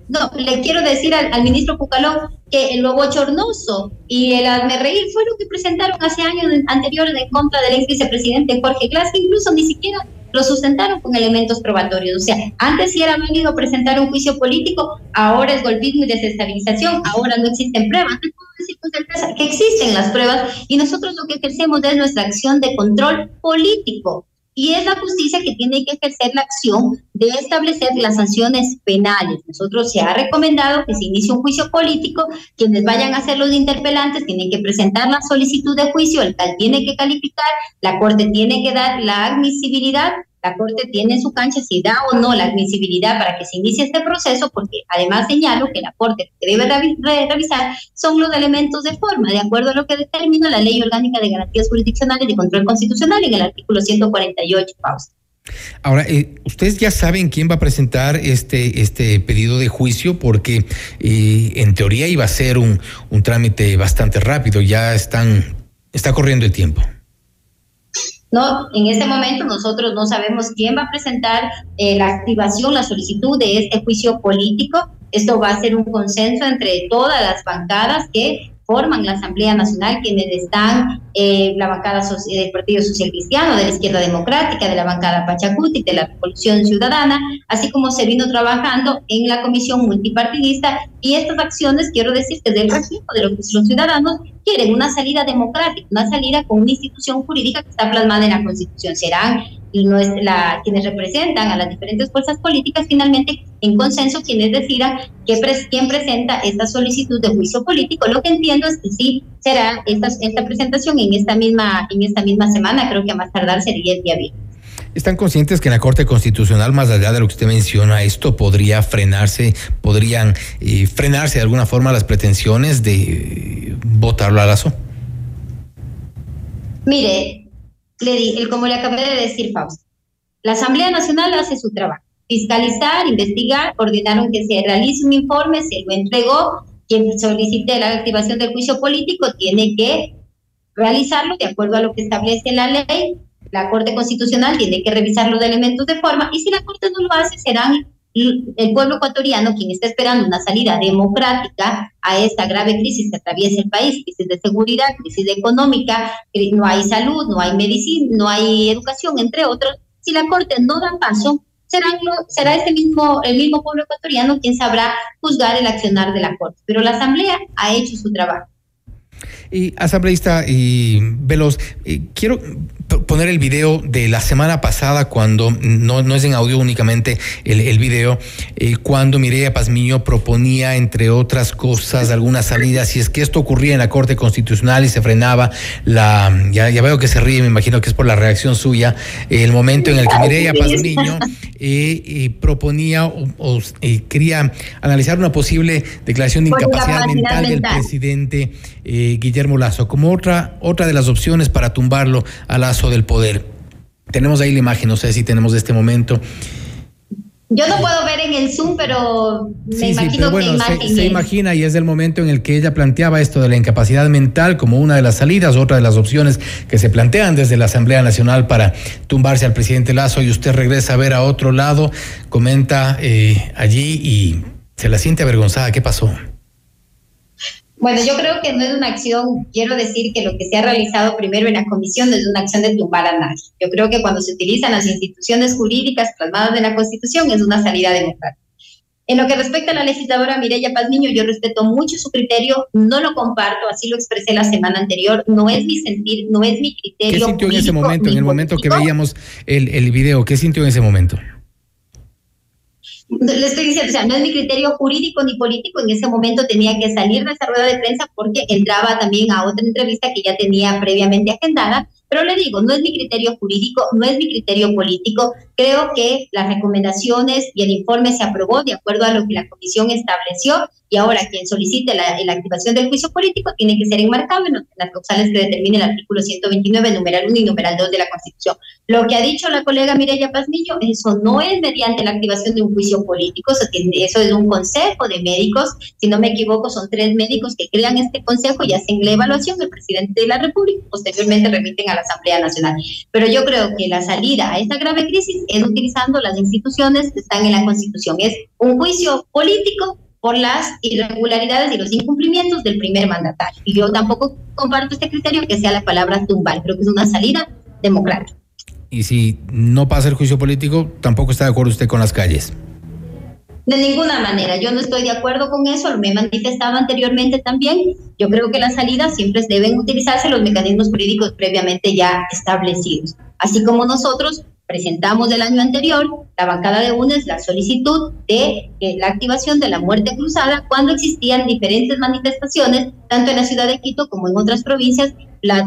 no, le quiero decir al, ministro Pucalón que el lobo chornoso y el reír fue lo que presentaron hace años anteriores en contra del ex vicepresidente Jorge Glass, que incluso ni siquiera lo sustentaron con elementos probatorios. O sea, antes sí era válido presentar un juicio político, ahora es golpismo y desestabilización, ahora no existen pruebas. Puedo decir con certeza que existen las pruebas y nosotros lo que ejercemos es nuestra acción de control político. Y es la justicia que tiene que ejercer la acción de establecer las sanciones penales. Nosotros se ha recomendado que se inicie un juicio político, quienes vayan a ser los interpelantes tienen que presentar la solicitud de juicio, el tal tiene que calificar, la Corte tiene que dar la admisibilidad la Corte tiene su cancha si da o no la admisibilidad para que se inicie este proceso, porque además señalo que la Corte debe revisar son los elementos de forma, de acuerdo a lo que determina la Ley Orgánica de Garantías Jurisdiccionales y Control Constitucional en el artículo 148. Pausa. Ahora, eh, ustedes ya saben quién va a presentar este, este pedido de juicio porque eh, en teoría iba a ser un, un trámite bastante rápido, ya están, está corriendo el tiempo. No, en este momento nosotros no sabemos quién va a presentar eh, la activación, la solicitud de este juicio político. Esto va a ser un consenso entre todas las bancadas que forman la Asamblea Nacional, quienes están, eh, la bancada del Partido Social Cristiano, de la Izquierda Democrática, de la bancada Pachacuti, de la Revolución Ciudadana, así como se vino trabajando en la Comisión Multipartidista. Y estas acciones, quiero decir que del reflejo de lo que los ciudadanos quieren, una salida democrática, una salida con una institución jurídica que está plasmada en la Constitución. Serán y no es la, quienes representan a las diferentes fuerzas políticas, finalmente en consenso quienes decidan que quién presenta esta solicitud de juicio político. Lo que entiendo es que sí será esta, esta presentación en esta misma en esta misma semana, creo que a más tardar sería el día viernes. ¿Están conscientes que en la Corte Constitucional, más allá de lo que usted menciona, esto podría frenarse, podrían eh, frenarse de alguna forma las pretensiones de eh, votarlo a Lazo? Mire, le di, como le acabé de decir, Fausto, la Asamblea Nacional hace su trabajo, fiscalizar, investigar, ordenaron que se realice un informe, se lo entregó, quien solicite la activación del juicio político tiene que realizarlo de acuerdo a lo que establece la ley, la Corte Constitucional tiene que revisar los elementos de forma y si la Corte no lo hace serán el pueblo ecuatoriano, quien está esperando una salida democrática a esta grave crisis que atraviesa el país, crisis de seguridad, crisis económica, no hay salud, no hay medicina, no hay educación, entre otros, si la Corte no da paso, será, será este mismo, el mismo pueblo ecuatoriano quien sabrá juzgar el accionar de la Corte. Pero la Asamblea ha hecho su trabajo. Y asambleísta y Veloz, eh, quiero poner el video de la semana pasada cuando, no, no es en audio únicamente el, el video, eh, cuando Mireya Pazmiño proponía, entre otras cosas, algunas salidas, si es que esto ocurría en la Corte Constitucional y se frenaba la, ya, ya veo que se ríe, me imagino que es por la reacción suya, el momento en el que Mireya Pazmiño eh, proponía o, quería analizar una posible declaración de incapacidad mental, mental, del presidente Guillermo Lazo. Como otra, otra de las opciones para tumbarlo al Del poder. Tenemos ahí la imagen, no sé si tenemos de este momento. Yo no puedo ver en el Zoom, pero me imagino bueno, se, se, imagina y es el momento en el que ella planteaba esto de la incapacidad mental como una de las salidas, otra de las opciones que se plantean desde la Asamblea Nacional para tumbarse al presidente Lazo y usted regresa a ver a otro lado, comenta eh, allí y se la siente avergonzada. ¿Qué pasó? Bueno, yo creo que no es una acción, quiero decir que lo que se ha realizado primero en la comisión no es una acción de tumbar a nadie. Yo creo que cuando se utilizan las instituciones jurídicas plasmadas en la Constitución es una salida democrática. En lo que respecta a la legisladora Mireya Pazmiño, yo respeto mucho su criterio, no lo comparto, así lo expresé la semana anterior, no es mi sentir, no es mi criterio. ¿Qué sintió en ese momento, en el momento que veíamos el, el video? ¿Qué sintió en ese momento? Le estoy diciendo, o sea, no es mi criterio jurídico ni político, en ese momento tenía que salir de esa rueda de prensa porque entraba también a otra entrevista que ya tenía previamente agendada, pero le digo, no es mi criterio jurídico, no es mi criterio político, creo que las recomendaciones y el informe se aprobó de acuerdo a lo que la comisión estableció y ahora quien solicite la, activación del juicio político tiene que ser enmarcado en las causales que determine el artículo 129, numeral 1 y numeral 2 de la Constitución. Lo que ha dicho la colega Mireya Pazmiño, eso no es mediante la activación de un juicio político, eso es un consejo de médicos, si no me equivoco, son tres médicos que crean este consejo y hacen la evaluación del presidente de la República, posteriormente remiten a la Asamblea Nacional. Pero yo creo que la salida a esta grave crisis es utilizando las instituciones que están en la Constitución, es un juicio político por las irregularidades y los incumplimientos del primer mandatario. Y yo tampoco comparto este criterio que sea la palabra tumbar, creo que es una salida democrática. Y si no pasa el juicio político, tampoco está de acuerdo usted con las calles. De ninguna manera, yo no estoy de acuerdo con eso, lo me he manifestado anteriormente también. Yo creo que las salidas siempre deben utilizarse los mecanismos jurídicos previamente ya establecidos. Así como nosotros presentamos el año anterior, la bancada de UNES, la solicitud de la activación de la muerte cruzada cuando existían diferentes manifestaciones, tanto en la ciudad de Quito como en otras provincias,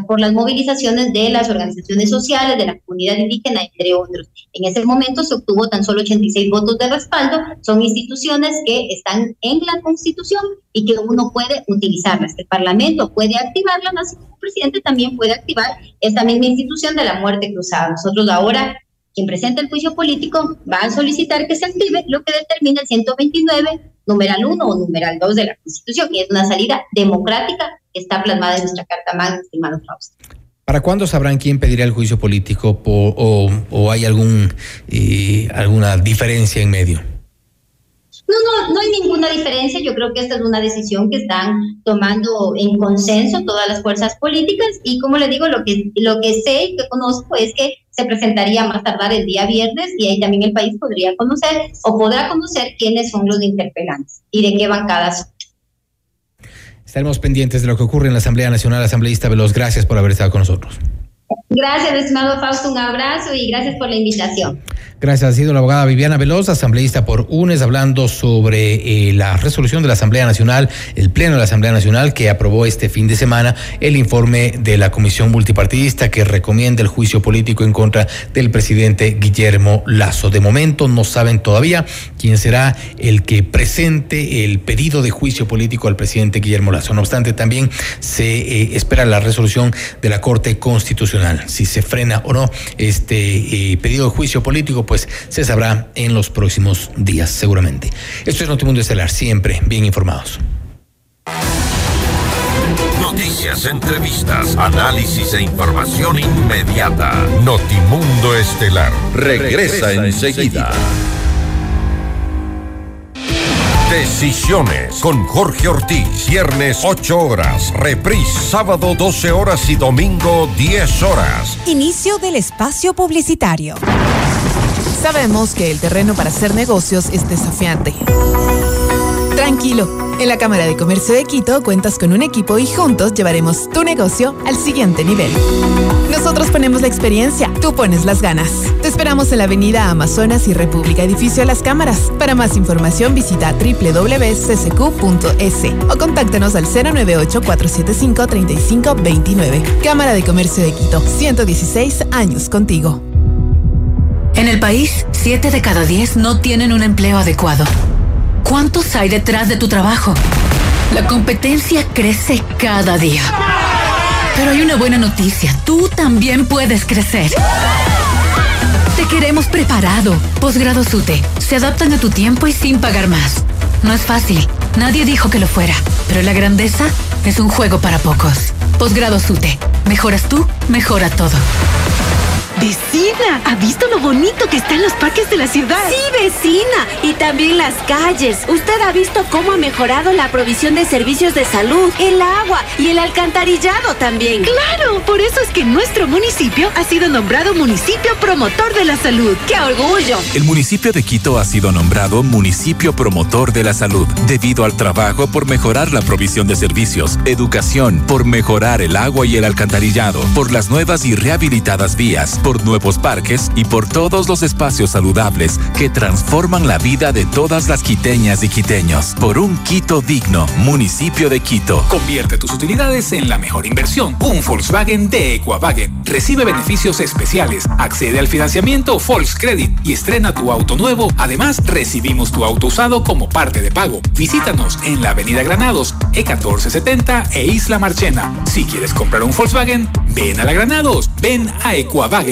por las movilizaciones de las organizaciones sociales, de la comunidad indígena, entre otros. En ese momento se obtuvo tan solo 86 votos de respaldo. Son instituciones que están en la Constitución y que uno puede utilizarlas. El Parlamento puede activarlas, así como el presidente también puede activar esta misma institución de la muerte cruzada. Nosotros ahora quien presenta el juicio político va a solicitar que se active lo que determina el 129, numeral 1 o numeral 2 de la Constitución, y es una salida democrática que está plasmada en nuestra Carta Magna, estimado Fausto. ¿Para cuándo sabrán quién pedirá el juicio político o, o, hay algún eh, alguna diferencia en medio? No, no, no hay ninguna diferencia. Yo creo que esta es una decisión que están tomando en consenso todas las fuerzas políticas y como le digo, lo que, lo que sé y que conozco es que se presentaría más tardar el día viernes y ahí también el país podría conocer o podrá conocer quiénes son los interpelantes y de qué bancadas Estaremos pendientes de lo que ocurre en la Asamblea Nacional. Asambleísta Veloz, gracias por haber estado con nosotros. Gracias, estimado Fausto, un abrazo y gracias por la invitación. Gracias, ha sido la abogada Viviana Veloz, asambleísta por UNES, hablando sobre eh, la resolución de la Asamblea Nacional, el Pleno de la Asamblea Nacional que aprobó este fin de semana el informe de la Comisión Multipartidista que recomienda el juicio político en contra del presidente Guillermo Lazo. De momento no saben todavía quién será el que presente el pedido de juicio político al presidente Guillermo Lazo. No obstante, también se eh, espera la resolución de la Corte Constitucional. Si se frena o no este eh, pedido de juicio político, pues se sabrá en los próximos días, seguramente. Esto es Notimundo Estelar, siempre bien informados. Noticias, entrevistas, análisis e información inmediata. Notimundo Estelar regresa, enseguida. Decisiones con Jorge Ortiz. Viernes 8 horas. Reprise sábado 12 horas y domingo 10 horas. Inicio del espacio publicitario. Sabemos que el terreno para hacer negocios es desafiante. Tranquilo, en la Cámara de Comercio de Quito cuentas con un equipo y juntos llevaremos tu negocio al siguiente nivel. Nosotros ponemos la experiencia, tú pones las ganas. Te esperamos en la Avenida Amazonas y República Edificio Las Cámaras. Para más información visita www.ccq.es o contáctanos al 098-475-3529. Cámara de Comercio de Quito, 116 años contigo. En el país, 7 de cada 10 no tienen un empleo adecuado. ¿Cuántos hay detrás de tu trabajo? La competencia crece cada día. Pero hay una buena noticia, tú también puedes crecer. Te queremos preparado. Posgrado SUTE. Se adaptan a tu tiempo y sin pagar más. No es fácil. Nadie dijo que lo fuera. Pero la grandeza es un juego para pocos. Posgrado SUTE. Mejoras tú, mejora todo. Vecina, ¿ha visto lo bonito que está en los parques de la ciudad? Sí, vecina. Y también las calles. Usted ha visto cómo ha mejorado la provisión de servicios de salud, el agua y el alcantarillado también. Claro, por eso es que nuestro municipio ha sido nombrado municipio promotor de la salud. ¡Qué orgullo! El municipio de Quito ha sido nombrado municipio promotor de la salud debido al trabajo por mejorar la provisión de servicios, educación, por mejorar el agua y el alcantarillado, por las nuevas y rehabilitadas vías, por nuevos parques y por todos los espacios saludables que transforman la vida de todas las quiteñas y quiteños. Por un Quito digno, municipio de Quito. Convierte tus utilidades en la mejor inversión. Un Volkswagen de Equavagen. Recibe beneficios especiales. Accede al financiamiento Volkscredit y estrena tu auto nuevo. Además, recibimos tu auto usado como parte de pago. Visítanos en la Avenida Granados, E1470 e Isla Marchena. Si quieres comprar un Volkswagen, ven a la Granados, ven a Equavagen.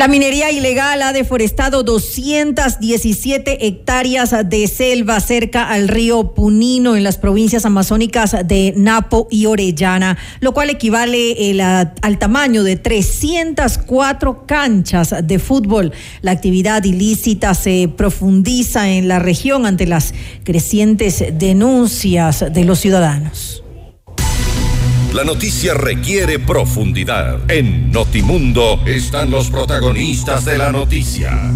La minería ilegal ha deforestado 217 hectáreas de selva cerca al río Punino en las provincias amazónicas de Napo y Orellana, lo cual equivale el, al tamaño de 304 canchas de fútbol. La actividad ilícita se profundiza en la región ante las crecientes denuncias de los ciudadanos. La noticia requiere profundidad. En Notimundo están los protagonistas de la noticia.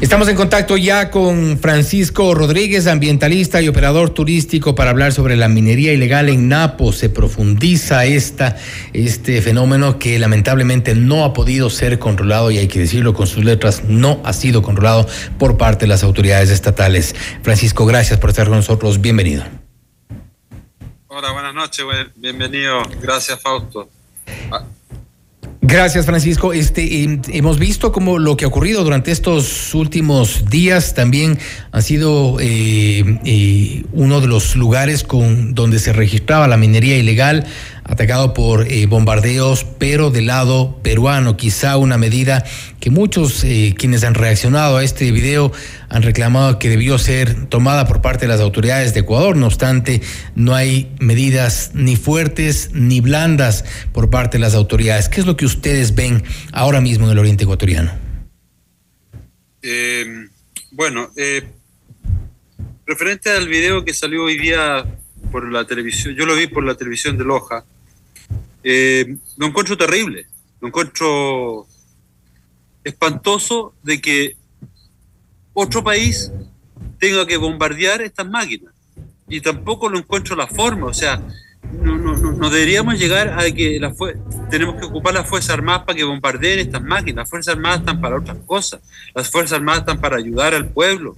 Estamos en contacto ya con Francisco Rodríguez, ambientalista y operador turístico, para hablar sobre la minería ilegal en Napo. Se profundiza esta, este fenómeno que lamentablemente no ha podido ser controlado, y hay que decirlo con sus letras, no ha sido controlado por parte de las autoridades estatales. Francisco, gracias por estar con nosotros. Bienvenido. Hola, buenas noches, bienvenido. Gracias, Fausto. Ah. Gracias, Francisco. Este, eh, hemos visto como lo que ha ocurrido durante estos últimos días también ha sido eh, eh, uno de los lugares con donde se registraba la minería ilegal atacado por eh, bombardeos, pero del lado peruano, quizá una medida que muchos eh, quienes han reaccionado a este video han reclamado que debió ser tomada por parte de las autoridades de Ecuador. No obstante, no hay medidas ni fuertes ni blandas por parte de las autoridades. ¿Qué es lo que ustedes ven ahora mismo en el oriente ecuatoriano? Eh, bueno, referente al video que salió hoy día por la televisión, yo lo vi por la televisión de Loja, eh, lo encuentro terrible, lo encuentro espantoso de que otro país tenga que bombardear estas máquinas. Y tampoco lo encuentro la forma, o sea, no, deberíamos llegar a que la tenemos que ocupar las Fuerzas Armadas para que bombardeen estas máquinas. Las Fuerzas Armadas están para otras cosas. Las Fuerzas Armadas están para ayudar al pueblo,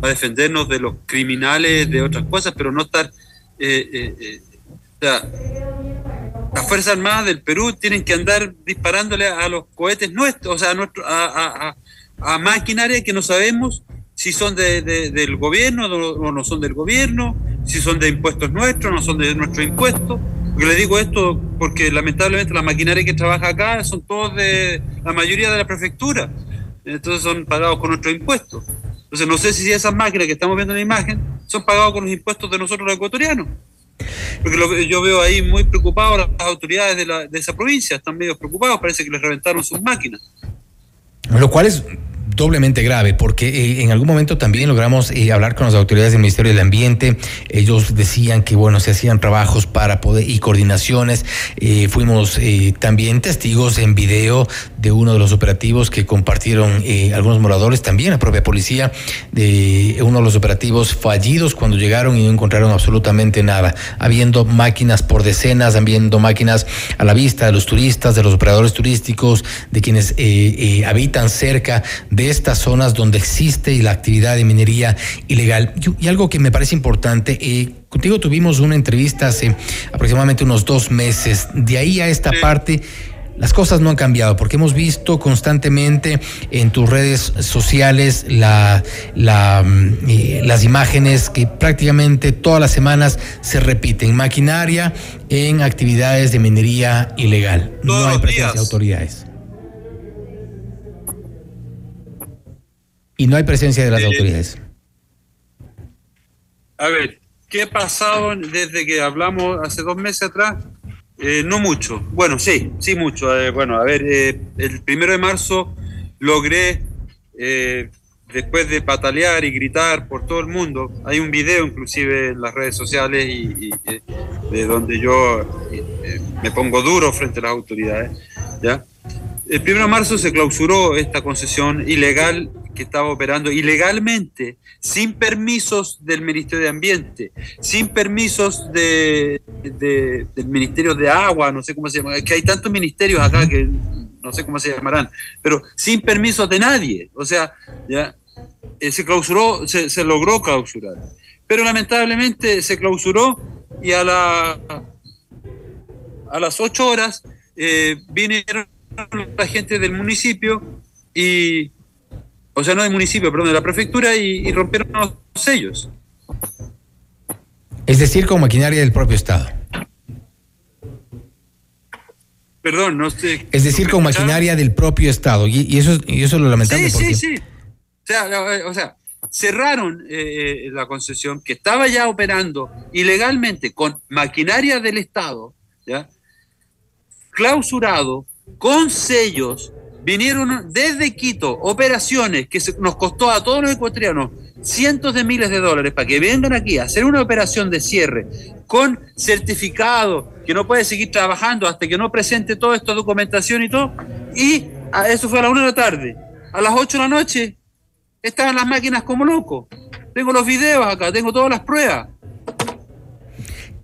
para defendernos de los criminales, de otras cosas, pero no estar... Eh, eh, eh o sea, las Fuerzas Armadas del Perú tienen que andar disparándole a los cohetes nuestros, o sea, a, a, a, maquinaria que no sabemos si son de, del gobierno o no son del gobierno, si son de impuestos nuestros no son de nuestros impuestos. Porque le digo esto porque lamentablemente la maquinaria que trabaja acá son todos de la mayoría de la prefectura, entonces son pagados con nuestros impuestos. Entonces no sé si esas máquinas que estamos viendo en la imagen son pagados con los impuestos de nosotros los ecuatorianos. Porque yo veo ahí muy preocupados las autoridades de, la, de esa provincia, están medio preocupados, parece que les reventaron sus máquinas. Lo cual es doblemente grave, porque eh, en algún momento también logramos eh, hablar con las autoridades del Ministerio del Ambiente. Ellos decían que, bueno, se hacían trabajos para poder y coordinaciones. Eh, fuimos también testigos en video de uno de los operativos que compartieron algunos moradores, también la propia policía, de uno de los operativos fallidos cuando llegaron y no encontraron absolutamente nada, habiendo máquinas por decenas, habiendo máquinas a la vista de los turistas, de los operadores turísticos, de quienes habitan cerca de estas zonas donde existe la actividad de minería ilegal. Y, algo que me parece importante, eh, contigo tuvimos una entrevista hace aproximadamente unos dos meses. De ahí a esta parte las cosas no han cambiado porque hemos visto constantemente en tus redes sociales la, mm, eh, las imágenes que prácticamente todas las semanas se repiten. Maquinaria en actividades de minería ilegal. no hay presencia de autoridades. Y no hay presencia de las autoridades. A ver, ¿qué ha pasado desde que hablamos hace dos meses atrás? Eh, no mucho. Bueno, sí, sí mucho. Eh, bueno, a ver, eh, el primero de marzo logré, después de patalear y gritar por todo el mundo, hay un video inclusive en las redes sociales y, de donde yo me pongo duro frente a las autoridades, ¿ya? El 1 de marzo se clausuró esta concesión ilegal que estaba operando ilegalmente, sin permisos del Ministerio de Ambiente, sin permisos de, del Ministerio de Agua, no sé cómo se llama, que hay tantos ministerios acá que no sé cómo se llamarán, pero sin permisos de nadie. O sea, ya eh, se clausuró, se, logró clausurar. Pero lamentablemente se clausuró y a, la, a las ocho horas eh, vinieron la gente del municipio y, o sea, no del municipio, perdón, de la prefectura y, rompieron los sellos. Es decir, con maquinaria del propio Estado. Perdón, no sé. Es decir, con maquinaria del propio Estado. Y, eso, y eso es lo lamentable. Sí, sí, sí. O sea, cerraron eh, eh, la concesión que estaba ya operando ilegalmente con maquinaria del Estado, ¿ya? clausurado, con sellos, vinieron desde Quito operaciones que nos costó a todos los ecuatorianos cientos de miles de dólares para que vengan aquí a hacer una operación de cierre con certificado que no puede seguir trabajando hasta que no presente toda esta documentación y todo. Y a eso fue a la una de la tarde. A las ocho de la noche estaban las máquinas como locos. Tengo los videos acá, tengo todas las pruebas.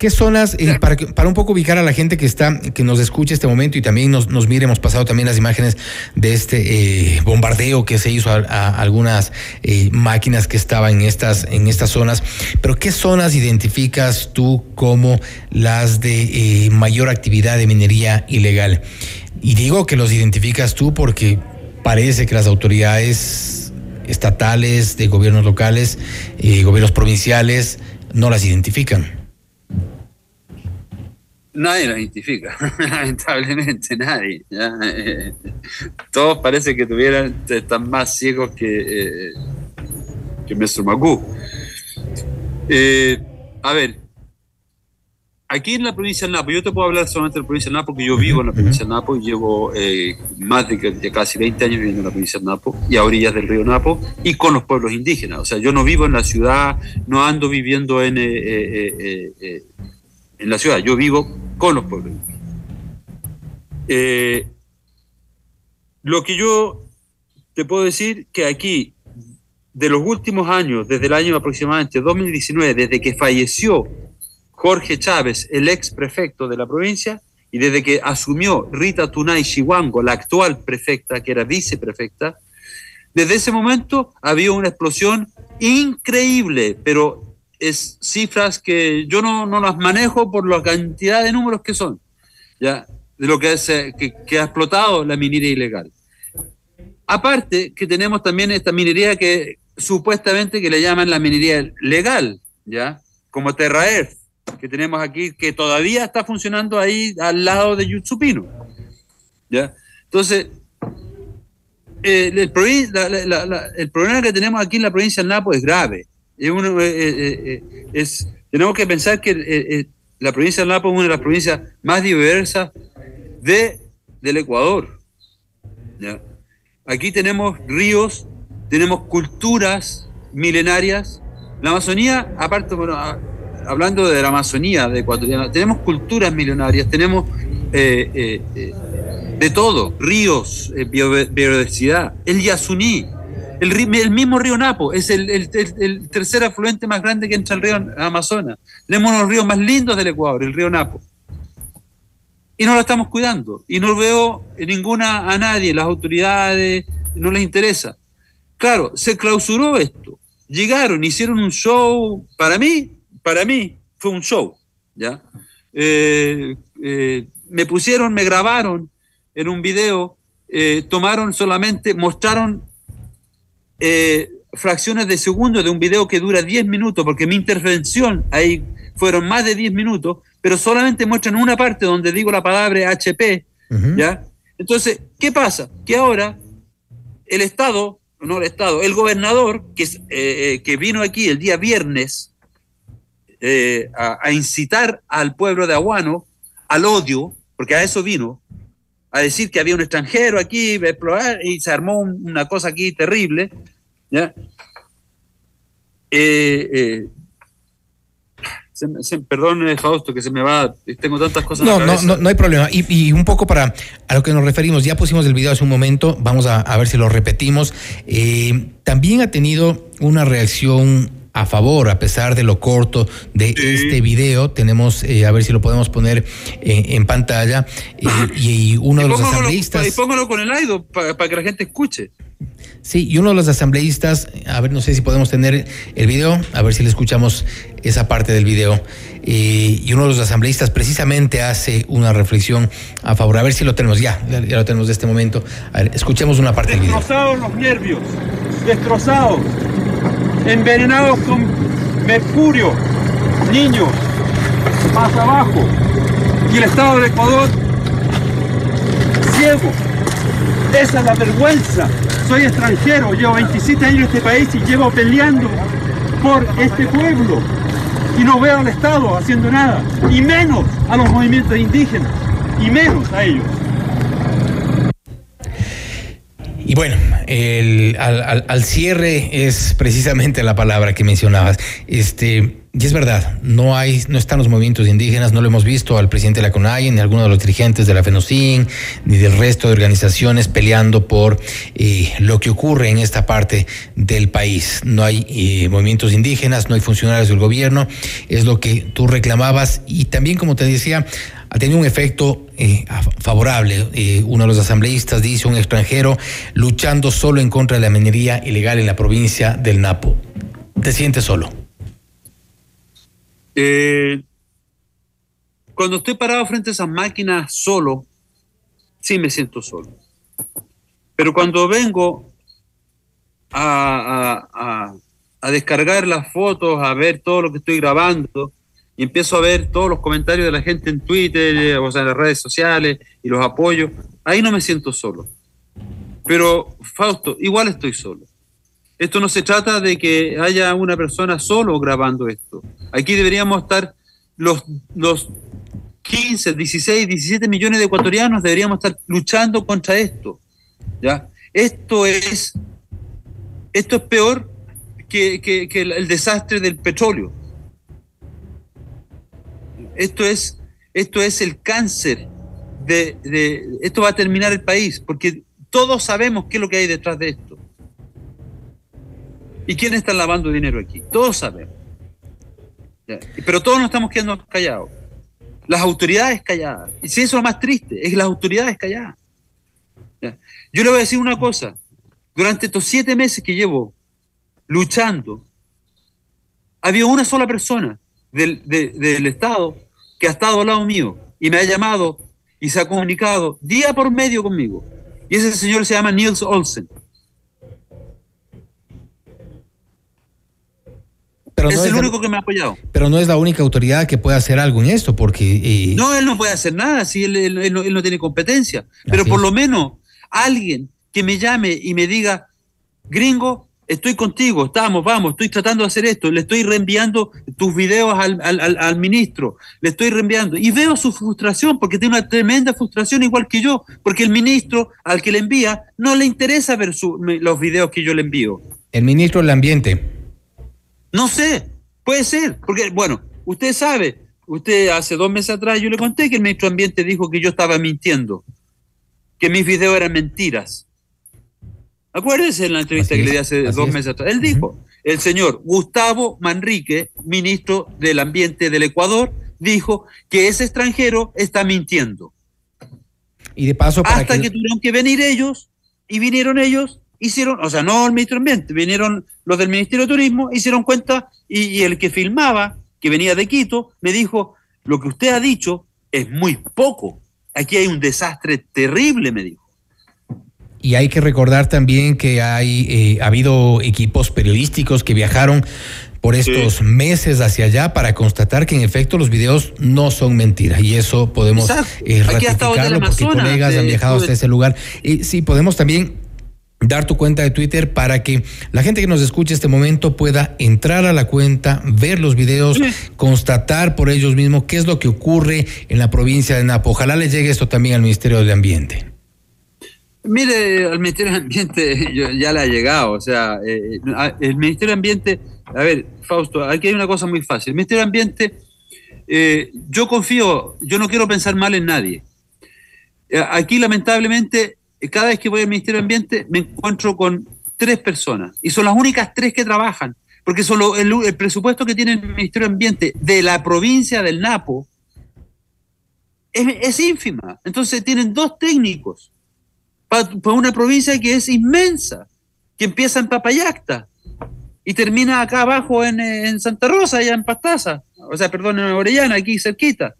¿Qué zonas, eh, para, para un poco ubicar a la gente que está, que nos escucha este momento y también nos, nos mire, hemos pasado también las imágenes de este eh, bombardeo que se hizo a, algunas eh, máquinas que estaban en estas, en estas zonas, pero ¿qué zonas identificas tú como las de mayor actividad de minería ilegal? Y digo que los identificas tú porque parece que las autoridades estatales, de gobiernos locales, gobiernos provinciales, no las identifican. Nadie las identifica, lamentablemente nadie. Eh, todos parece que tuvieran, están más ciegos que, eh, que Mestro Macú. Eh, a ver, aquí en la provincia de Napo, yo te puedo hablar solamente de la provincia de Napo, porque yo vivo en la provincia de Napo y llevo eh, más de, de casi 20 años viviendo en la provincia de Napo y a orillas del río Napo y con los pueblos indígenas. O sea, yo no vivo en la ciudad, no ando viviendo en, en la ciudad, yo vivo con los pueblos. Eh, lo que yo te puedo decir que aquí, de los últimos años, desde el año aproximadamente 2019, desde que falleció Jorge Chávez, el ex prefecto de la provincia, y desde que asumió Rita Tunay Chihuango, la actual prefecta, que era viceprefecta, desde ese momento había una explosión increíble, pero es cifras que yo no, no las manejo por la cantidad de números que son, ya, de lo que, es, eh, que, que ha explotado la minería ilegal. Aparte que tenemos también esta minería que supuestamente que le llaman la minería legal, ¿ya? Como Terra Earth, que tenemos aquí, que todavía está funcionando ahí al lado de Yutsupino, ¿ya? Entonces, eh, el, problema que tenemos aquí en la provincia del Napo es grave. Eh, eh, eh, es- tenemos que pensar que la provincia del Napo es una de las provincias más diversas de, del Ecuador. Aquí tenemos ríos, tenemos culturas milenarias. La Amazonía, aparte, bueno, hablando de la Amazonía de ecuatoriana, tenemos culturas milenarias, tenemos eh, de todo, ríos, bio- biodiversidad, el Yasuní, el, el mismo río Napo, es el, el- el- el tercer afluente más grande que entra al río Amazonas. Tenemos uno de los ríos más lindos del Ecuador, el río Napo. Y no lo estamos cuidando. Y no veo ninguna a nadie, las autoridades, no les interesa. Claro, se clausuró esto. Llegaron, hicieron un show. Para mí, para mí, fue un show. ¿ya? Eh, eh, me pusieron, me grabaron en un video, eh, tomaron solamente, mostraron eh, fracciones de segundo de un video que dura 10 minutos, porque mi intervención ahí fueron más de 10 minutos, pero solamente muestran una parte donde digo la palabra HP, ¿ya? Entonces, ¿qué pasa? Que ahora el Estado, no el Estado, el gobernador que, eh, eh, que vino aquí el día viernes eh, a, a incitar al pueblo de Aguano al odio, porque a eso vino, a decir que había un extranjero aquí, a explorar, y se armó un- una cosa aquí terrible, ¿ya? Eh, eh, se me- se- perdón, eh, Fausto, que se me va, tengo tantas cosas en No, la no, no, no hay problema. Y, y un poco para a lo que nos referimos, ya pusimos el video hace un momento, vamos a, a ver si lo repetimos. Eh, también ha tenido una reacción a favor, a pesar de lo corto de este video. Tenemos, eh, a ver si lo podemos poner eh, en pantalla. eh, y, y uno de los asambleístas. y póngalo con el AIDO para que la gente escuche. Sí, y uno de los asambleístas, a ver, no sé si podemos tener el video, a ver si le escuchamos esa parte del video. Eh, y uno de los asambleístas precisamente hace una reflexión a favor. A ver si lo tenemos ya, ya, ya lo tenemos de este momento. A ver, escuchemos una parte del video. destrozados los nervios, destrozados, envenenados con mercurio, niños, más abajo, y el Estado de Ecuador ciego. Esa es la vergüenza. Soy extranjero, llevo 27 años en este país y llevo peleando por este pueblo. Y no veo al Estado haciendo nada, y menos a los movimientos indígenas, y menos a ellos. Y bueno, el- al, al- al cierre es precisamente la palabra que mencionabas. Este, y es verdad, no hay, no están los movimientos indígenas, no lo hemos visto al presidente de la CONAIE, ni a alguno de los dirigentes de la FENOCIN, ni del resto de organizaciones peleando por eh, lo que ocurre en esta parte del país. No hay eh, movimientos indígenas, no hay funcionarios del gobierno, es lo que tú reclamabas. Y también, como te decía, ha tenido un efecto eh, favorable. Eh, uno de los asambleístas dice un extranjero luchando solo en contra de la minería ilegal en la provincia del Napo. ¿Te sientes solo? Eh, cuando estoy parado frente a esas máquinas solo, sí me siento solo. Pero cuando vengo a descargar las fotos, a ver todo lo que estoy grabando, y empiezo a ver todos los comentarios de la gente en Twitter, eh, o sea, en las redes sociales, y los apoyos, ahí no me siento solo. Pero, Fausto, igual estoy solo. Esto no se trata de que haya una persona solo grabando esto. Aquí deberíamos estar los, los 15, 16, 17 millones de ecuatorianos deberíamos estar luchando contra esto. ¿ya? Esto es esto es peor que, que- que el, el desastre del petróleo. Esto es, esto es el cáncer de, esto va a terminar el país, porque todos sabemos qué es lo que hay detrás de esto. ¿Y quién está lavando dinero aquí? Todos sabemos. Pero todos nos estamos quedando callados. Las autoridades calladas. Y si eso es lo más triste, es las autoridades calladas. Yo le voy a decir una cosa. Durante estos siete meses que llevo luchando, había una sola persona del, de- del Estado que ha estado al lado mío y me ha llamado y se ha comunicado día por medio conmigo. Y ese señor se llama Niels Olsen. Pero es no el es la- único que me ha apoyado. Pero no es la única autoridad que puede hacer algo en esto, porque eh, No, él no puede hacer nada si él, él- él no, él no tiene competencia. Pero por lo menos alguien que me llame y me diga, gringo, estoy contigo, estamos, vamos, estoy tratando de hacer esto, le estoy reenviando tus videos al, al- al- ministro, le estoy reenviando. Y veo su frustración, porque tiene una tremenda frustración igual que yo, porque el ministro al que le envía no le interesa ver su- los videos que yo le envío. el ministro del Ambiente. No sé, puede ser, porque, bueno, usted sabe, usted hace dos meses atrás yo le conté que el ministro de Ambiente dijo que yo estaba mintiendo, que mis videos eran mentiras. Acuérdese en la entrevista Así que le di hace dos es. meses atrás. Él dijo, el señor Gustavo Manrique, ministro del Ambiente del Ecuador, dijo que ese extranjero está mintiendo. Y de paso, para Hasta que, que tuvieron que venir ellos, y vinieron ellos, hicieron, o sea, no el ministro de Ambiente, vinieron los del Ministerio de Turismo, hicieron cuenta, y, y el que filmaba, que venía de Quito, me dijo, lo que usted ha dicho es muy poco. Aquí hay un desastre terrible, me dijo. Y hay que recordar también que hay eh, ha habido equipos periodísticos que viajaron por estos meses hacia allá para constatar que en efecto los videos no son mentiras y eso podemos eh, ratificarlo porque Amazonas, colegas han viajado hasta ese lugar. Y sí, podemos también dar tu cuenta de Twitter para que la gente que nos escuche este momento pueda entrar a la cuenta, ver los videos, constatar por ellos mismos qué es lo que ocurre en la provincia de Napo. Ojalá le llegue esto también al Ministerio de Ambiente. Mire, al Ministerio de Ambiente yo- ya le ha llegado, o sea, eh, a- el Ministerio de Ambiente, a ver, Fausto, aquí hay una cosa muy fácil. El Ministerio de Ambiente, eh, yo confío, yo no quiero pensar mal en nadie. Eh, Aquí, lamentablemente, eh, cada vez que voy al Ministerio de Ambiente me encuentro con tres personas y son las únicas tres que trabajan, porque solo el, presupuesto que tiene el Ministerio de Ambiente de la provincia del Napo es ínfima. Entonces tienen dos técnicos para una provincia que es inmensa, que empieza en Papayacta y termina acá abajo en, en Santa Rosa, allá en Pastaza, o sea, perdón, en Orellana, aquí cerquita.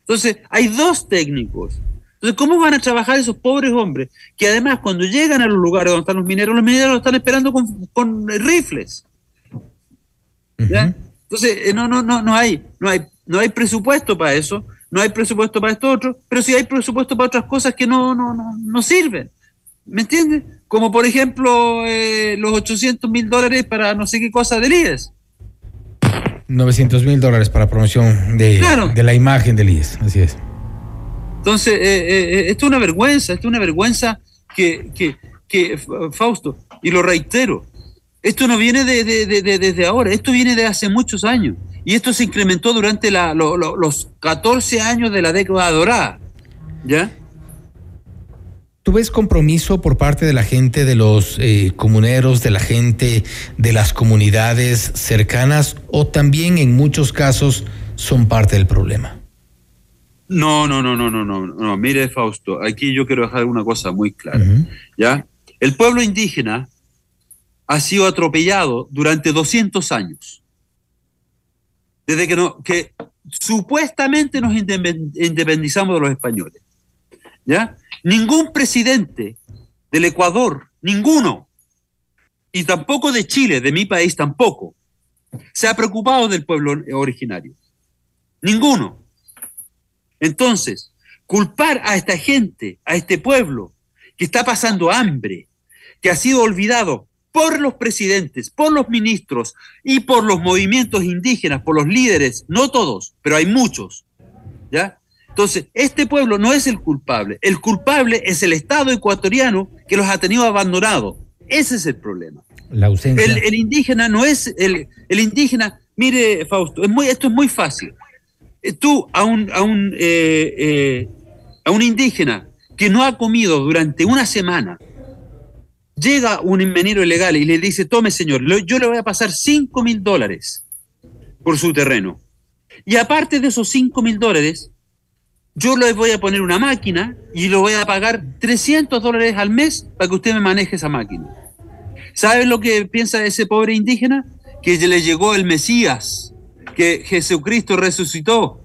Entonces, hay dos técnicos. Entonces, ¿cómo van a trabajar esos pobres hombres que además cuando llegan a los lugares donde están los mineros, los mineros los están esperando con, con rifles? ¿Ya? Entonces, eh, no, no, no, no hay, no hay, no hay presupuesto para eso, no hay presupuesto para esto otro, pero sí hay presupuesto para otras cosas que no, no, no, no sirven. ¿Me entiendes? Como por ejemplo eh, los 800 mil dólares para no sé qué cosa del IES. 900 mil dólares para promoción de, Claro. de la imagen del IES, así es. Entonces, eh, eh, esto es una vergüenza, esto es una vergüenza que, que, que, Fausto, y lo reitero, esto no viene de, de- de- de- desde ahora, esto viene de hace muchos años. Y esto se incrementó durante la- lo- lo- los 14 años de la década dorada. ¿Ya? ¿Tú ves compromiso por parte de la gente, de los eh, comuneros, de la gente de las comunidades cercanas o también en muchos casos son parte del problema? No, no, no, no, no, no, no. Mire, Fausto, aquí yo quiero dejar una cosa muy clara. ¿Ya? El pueblo indígena ha sido atropellado durante 200 años. Desde que, no, que supuestamente nos independ- independizamos de los españoles. ¿Ya? Ningún presidente del Ecuador, ninguno, y tampoco de Chile, de mi país tampoco, se ha preocupado del pueblo originario. Ninguno. Entonces, culpar a esta gente, a este pueblo, que está pasando hambre, que ha sido olvidado por los presidentes, por los ministros y por los movimientos indígenas, por los líderes, no todos, pero hay muchos, ¿ya? Entonces, este pueblo no es el culpable, el culpable es el Estado ecuatoriano que los ha tenido abandonados. Ese es el problema. La ausencia. El, el indígena no es el, el indígena, mire Fausto, es muy, esto es muy fácil. Eh, Tú a un, a un, eh, eh, a un indígena que no ha comido durante una semana, llega un minero ilegal y le dice, tome señor, yo le voy a pasar 5 mil dólares por su terreno. Y aparte de esos 5 mil dólares, yo le voy a poner una máquina y le voy a pagar 300 dólares al mes para que usted me maneje esa máquina. ¿Sabe lo que piensa ese pobre indígena? Que le llegó el Mesías, que Jesucristo resucitó.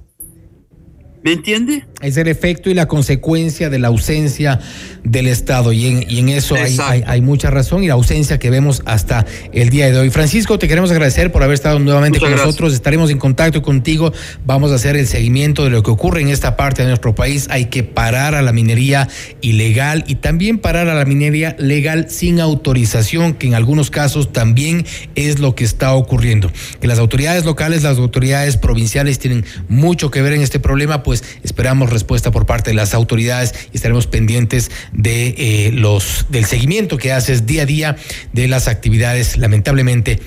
¿Me entiende? Es el efecto y la consecuencia de la ausencia del Estado. Y en, y en eso hay, hay- hay mucha razón y la ausencia que vemos hasta el día de hoy. Francisco, te queremos agradecer por haber estado nuevamente Muchas con gracias. nosotros. Estaremos en contacto contigo. Vamos a hacer el seguimiento de lo que ocurre en esta parte de nuestro país. Hay que parar a la minería ilegal y también parar a la minería legal sin autorización, que en algunos casos también es lo que está ocurriendo. Que las autoridades locales, las autoridades provinciales tienen mucho que ver en este problema, pues esperamos respuesta por parte de las autoridades y estaremos pendientes de eh, los del seguimiento que haces día a día de las actividades, lamentablemente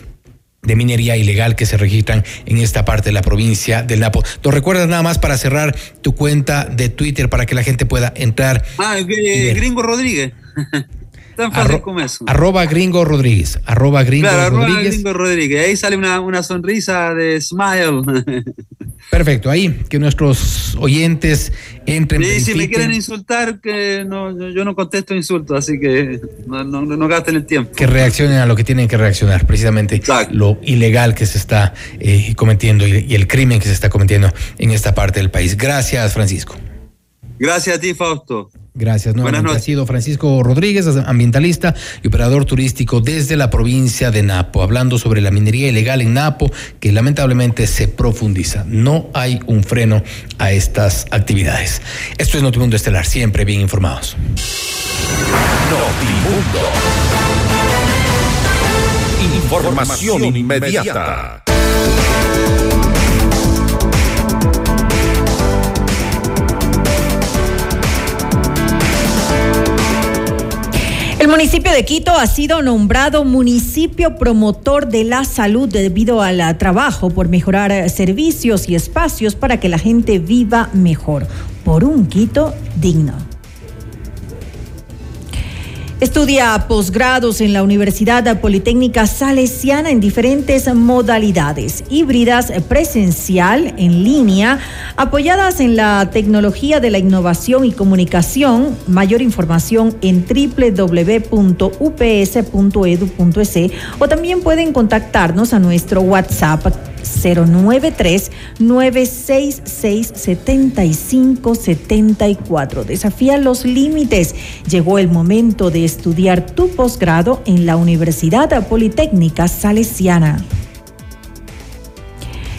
de minería ilegal que se registran en esta parte de la provincia del Napo. ¿Nos recuerdas nada más para cerrar tu cuenta de Twitter para que la gente pueda entrar? Ah, eh. Gringo Rodríguez. Tan fácil Arro- como eso. Arroba gringo Rodríguez. Arroba gringo Claro, arroba Rodríguez. Gringo Rodríguez. Ahí sale una, una sonrisa de smile. Perfecto. Ahí que nuestros oyentes entren. Y si me quieren insultar, que no, yo- no contesto insultos, así que no, no, no gasten el tiempo. que reaccionen a lo que tienen que reaccionar, precisamente lo ilegal que se está eh, cometiendo y, y el crimen que se está cometiendo en esta parte del país. Gracias, Francisco. Gracias a ti, Fausto. Gracias. Buenas Nuevamente ha noches. sido Francisco Rodríguez, ambientalista y operador turístico desde la provincia de Napo, hablando sobre la minería ilegal en Napo, que lamentablemente se profundiza. No hay un freno a estas actividades. Esto es Notimundo Estelar, siempre bien informados. Información inmediata. El municipio de Quito ha sido nombrado municipio promotor de la salud debido al trabajo por mejorar servicios y espacios para que la gente viva mejor, por un Quito digno. Estudia posgrados en la Universidad Politécnica Salesiana en diferentes modalidades, híbridas, presencial, en línea, apoyadas en la tecnología de la innovación y comunicación. Mayor información en www.ups.edu.es E o también pueden contactarnos a nuestro WhatsApp 093 966 7574. Desafía los límites. Llegó el momento de estudiar tu posgrado en la Universidad Politécnica Salesiana.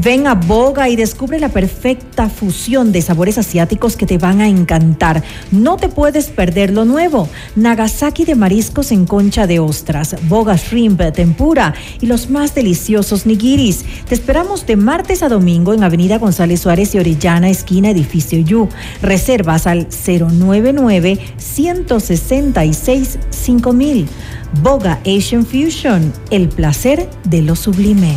Ven a Boga y descubre la perfecta fusión de sabores asiáticos que te van a encantar. No te puedes perder lo nuevo. Nagasaki de mariscos en concha de ostras, Boga Shrimp, tempura y los más deliciosos nigiris. Te esperamos de martes a domingo en Avenida González Suárez y Orellana, esquina Edificio Yu. Reservas al 099 166 5000. Boga Asian Fusion, el placer de lo sublime.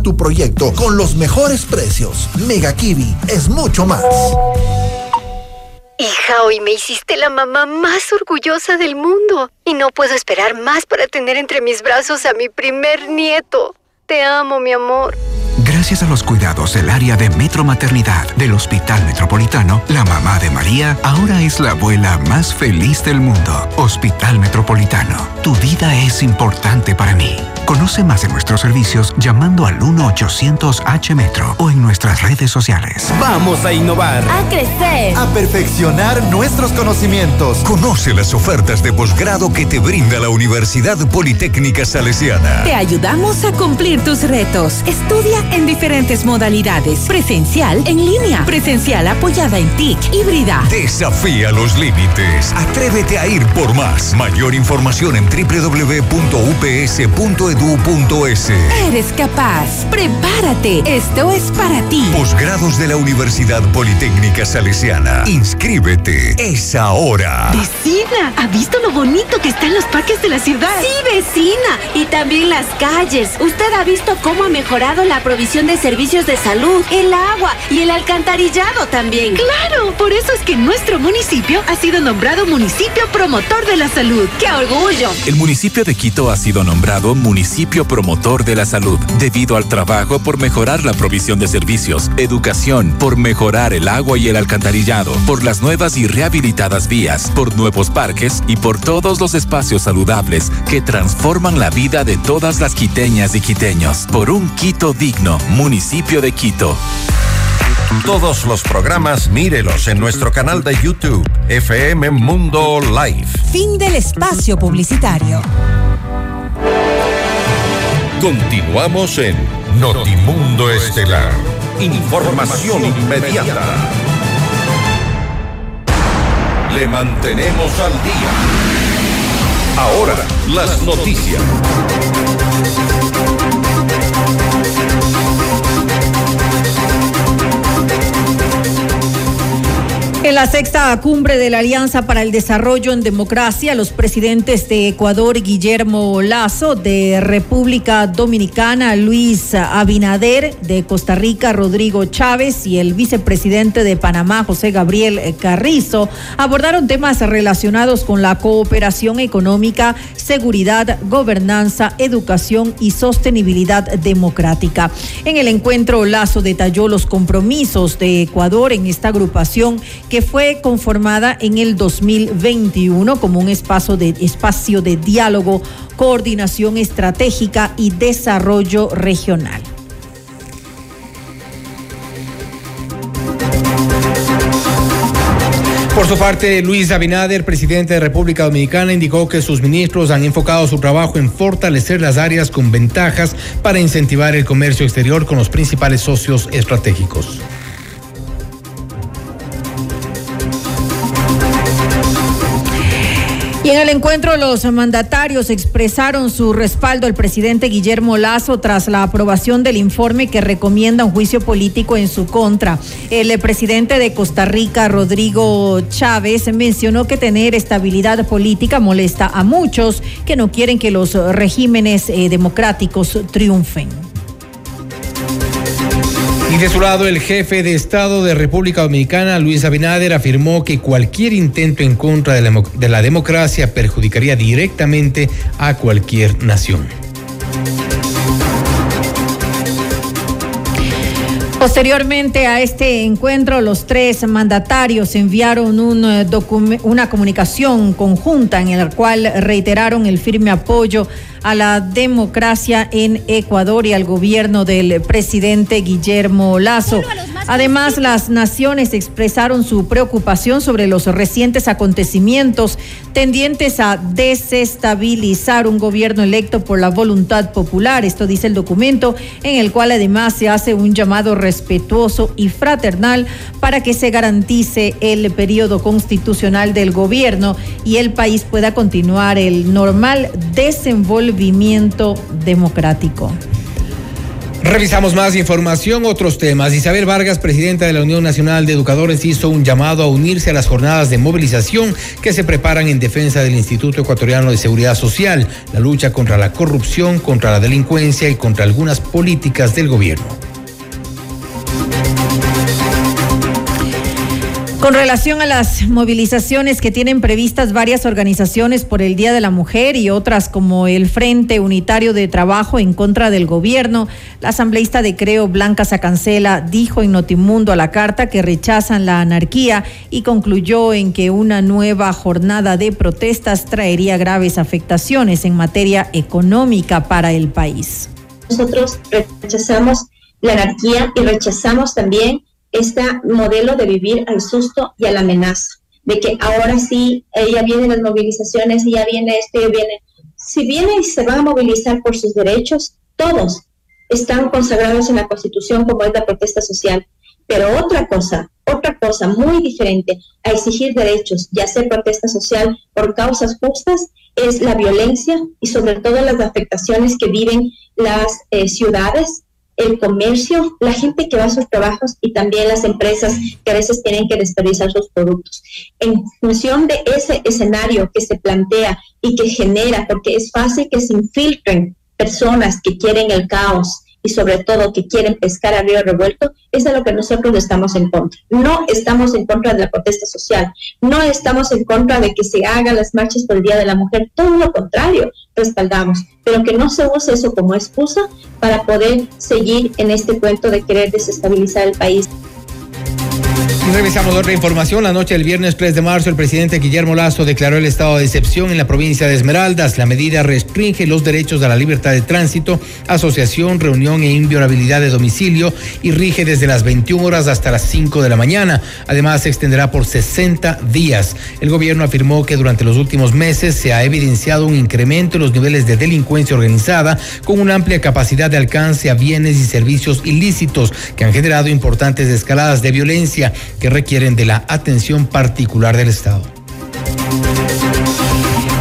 tu proyecto con los mejores precios. Mega Kiwi es mucho más. Hija, hoy me hiciste la mamá más orgullosa del mundo y no puedo esperar más para tener entre mis brazos a mi primer nieto. Te amo, mi amor. Gracias a los cuidados del área de Metro Maternidad del Hospital Metropolitano, la mamá de María ahora es la abuela más feliz del mundo. Hospital Metropolitano, tu vida es importante para mí. Conoce más de nuestros servicios llamando al 1-800-H-Metro o en nuestras redes sociales. Vamos a innovar. A crecer. A perfeccionar nuestros conocimientos. Conoce las ofertas de posgrado que te brinda la Universidad Politécnica Salesiana. Te ayudamos a cumplir tus retos. Estudia en diferentes modalidades. Presencial, en línea. Presencial apoyada en TIC, híbrida. Desafía los límites. Atrévete a ir por más. Mayor información en www.ups.edu.es. Eres capaz. Prepárate. Esto es para ti. Posgrados de la Universidad Politécnica Salesiana. Inscríbete. Es ahora. Vecina, ¿ha visto lo bonito que están los parques de la ciudad? Sí, vecina. Y también las calles. ¿Usted ha visto cómo ha mejorado la provisión de servicios de salud, el agua y el alcantarillado también? Claro, por eso es que nuestro municipio ha sido nombrado municipio promotor de la salud. ¡Qué orgullo! El municipio de Quito ha sido nombrado municipio promotor de la salud debido al trabajo por mejorar la provisión de servicios, educación, por mejorar el agua y el alcantarillado, por las nuevas y rehabilitadas vías, por nuevos parques y por todos los espacios saludables que transforman la vida de todas las quiteñas y quiteños. Por un Quito digno, municipio de Quito. Todos los programas mírelos en nuestro canal de YouTube, FM Mundo Live. Fin del espacio publicitario. Continuamos en Notimundo Estelar. Información inmediata. Le mantenemos al día. Ahora, las noticias. En la sexta cumbre de la Alianza para el Desarrollo en Democracia, los presidentes de Ecuador, Guillermo Lazo, de República Dominicana, Luis Abinader, de Costa Rica, Rodrigo Chávez y el vicepresidente de Panamá, José Gabriel Carrizo, abordaron temas relacionados con la cooperación económica, seguridad, gobernanza, educación y sostenibilidad democrática. En el encuentro, Lazo detalló los compromisos de Ecuador en esta agrupación que fue conformada en el 2021 como un espacio de, espacio de diálogo, coordinación estratégica y desarrollo regional. Por su parte, Luis Abinader, presidente de República Dominicana, indicó que sus ministros han enfocado su trabajo en fortalecer las áreas con ventajas para incentivar el comercio exterior con los principales socios estratégicos. En el encuentro los mandatarios expresaron su respaldo al presidente Guillermo Lazo tras la aprobación del informe que recomienda un juicio político en su contra. El presidente de Costa Rica, Rodrigo Chávez, mencionó que tener estabilidad política molesta a muchos que no quieren que los regímenes eh, democráticos triunfen. Y de su lado, el jefe de Estado de República Dominicana, Luis Abinader, afirmó que cualquier intento en contra de la, de la democracia perjudicaría directamente a cualquier nación. Posteriormente a este encuentro, los tres mandatarios enviaron un, una comunicación conjunta en la cual reiteraron el firme apoyo a la democracia en Ecuador y al gobierno del presidente Guillermo Lazo. Además, las naciones expresaron su preocupación sobre los recientes acontecimientos tendientes a desestabilizar un gobierno electo por la voluntad popular. Esto dice el documento, en el cual además se hace un llamado respetuoso y fraternal para que se garantice el periodo constitucional del gobierno y el país pueda continuar el normal desenvolvimiento democrático. Revisamos más información, otros temas. Isabel Vargas, presidenta de la Unión Nacional de Educadores, hizo un llamado a unirse a las jornadas de movilización que se preparan en defensa del Instituto Ecuatoriano de Seguridad Social, la lucha contra la corrupción, contra la delincuencia y contra algunas políticas del gobierno. Con relación a las movilizaciones que tienen previstas varias organizaciones por el Día de la Mujer y otras como el Frente Unitario de Trabajo en contra del gobierno, la asambleísta de Creo Blanca Sacancela dijo en Notimundo a la carta que rechazan la anarquía y concluyó en que una nueva jornada de protestas traería graves afectaciones en materia económica para el país. Nosotros rechazamos la anarquía y rechazamos también este modelo de vivir al susto y a la amenaza, de que ahora sí, ella viene las movilizaciones, ya viene esto, ya viene. Si viene y se va a movilizar por sus derechos, todos están consagrados en la Constitución como es la protesta social. Pero otra cosa, otra cosa muy diferente a exigir derechos y hacer protesta social por causas justas es la violencia y sobre todo las afectaciones que viven las eh, ciudades el comercio, la gente que va a sus trabajos y también las empresas que a veces tienen que desperdiciar sus productos. En función de ese escenario que se plantea y que genera, porque es fácil que se infiltren personas que quieren el caos y sobre todo que quieren pescar a río revuelto, es de lo que nosotros estamos en contra. No estamos en contra de la protesta social, no estamos en contra de que se hagan las marchas por el Día de la Mujer, todo lo contrario, respaldamos, pero que no se use eso como excusa para poder seguir en este cuento de querer desestabilizar el país. Revisamos otra información. La noche del viernes 3 de marzo, el presidente Guillermo Lazo declaró el estado de excepción en la provincia de Esmeraldas. La medida restringe los derechos a la libertad de tránsito, asociación, reunión e inviolabilidad de domicilio y rige desde las 21 horas hasta las 5 de la mañana. Además, se extenderá por 60 días. El gobierno afirmó que durante los últimos meses se ha evidenciado un incremento en los niveles de delincuencia organizada con una amplia capacidad de alcance a bienes y servicios ilícitos que han generado importantes escaladas de violencia que requieren de la atención particular del Estado.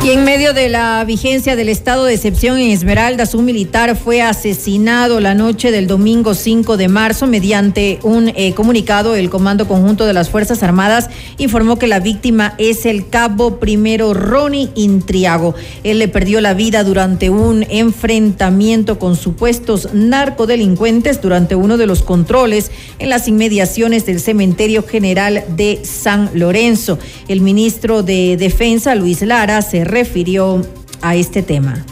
Y en medio de la vigencia del estado de excepción en Esmeraldas, un militar fue asesinado la noche del domingo 5 de marzo mediante un eh, comunicado. El Comando Conjunto de las Fuerzas Armadas informó que la víctima es el cabo primero Ronnie Intriago. Él le perdió la vida durante un enfrentamiento con supuestos narcodelincuentes durante uno de los controles en las inmediaciones del cementerio general de San Lorenzo. El ministro de Defensa, Luis Lara, se refirió a este tema.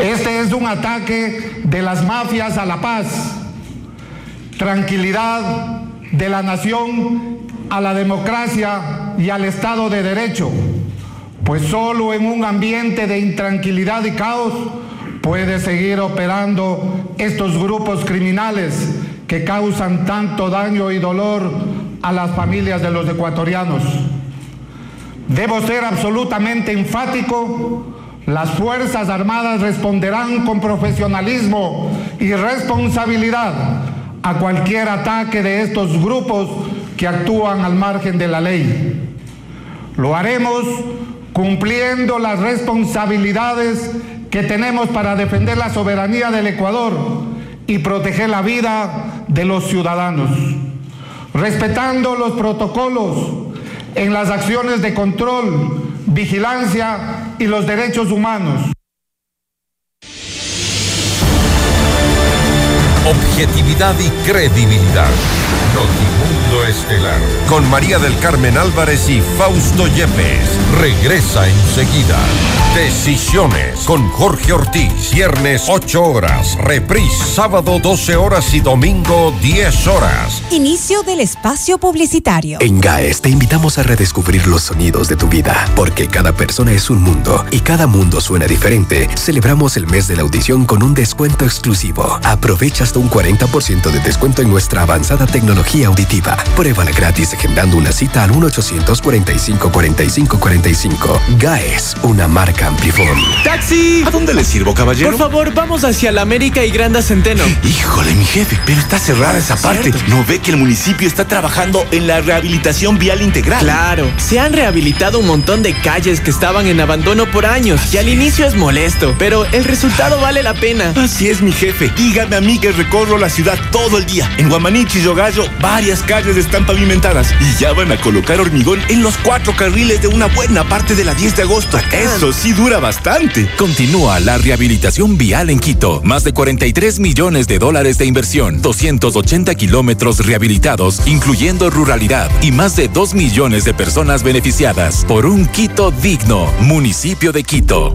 Este es un ataque de las mafias a la paz, tranquilidad de la nación a la democracia y al Estado de Derecho, pues solo en un ambiente de intranquilidad y caos puede seguir operando estos grupos criminales que causan tanto daño y dolor a las familias de los ecuatorianos. Debo ser absolutamente enfático. Las Fuerzas Armadas responderán con profesionalismo y responsabilidad a cualquier ataque de estos grupos que actúan al margen de la ley. Lo haremos cumpliendo las responsabilidades que tenemos para defender la soberanía del Ecuador y proteger la vida de los ciudadanos, respetando los protocolos en las acciones de control, vigilancia y los derechos humanos. Objetividad y credibilidad. Notimundo Estelar. Con María del Carmen Álvarez y Fausto Yepes. Regresa enseguida. Decisiones con Jorge Ortiz. Viernes 8 horas. Reprise sábado 12 horas y domingo 10 horas. Inicio del espacio publicitario. En GAES te invitamos a redescubrir los sonidos de tu vida, porque cada persona es un mundo y cada mundo suena diferente. Celebramos el mes de la audición con un descuento exclusivo. Aprovecha hasta un 40% de descuento en nuestra avanzada tecnología auditiva. Pruébala gratis agendando una cita al 1-845-4545. GAES, una marca Amplifon. ¡Taxi! ¿A dónde le sirvo, caballero? Por favor, vamos hacia la América y Granda Centeno. Híjole, mi jefe, pero está cerrada esa parte. ¿No ve que el municipio está trabajando en la rehabilitación vial integral? Claro, se han rehabilitado un montón de calles que estaban en abandono por años y al inicio es molesto, pero el resultado vale la pena. Así es, mi jefe. Dígame a mí que recorro la ciudad todo el día. En Guamanichi y Varias calles están pavimentadas y ya van a colocar hormigón en los cuatro carriles de una buena parte de la 10 de agosto. Eso sí dura bastante. Continúa la rehabilitación vial en Quito. Más de 43 millones de dólares de inversión, 280 kilómetros rehabilitados, incluyendo ruralidad, y más de 2 millones de personas beneficiadas por un Quito digno, municipio de Quito.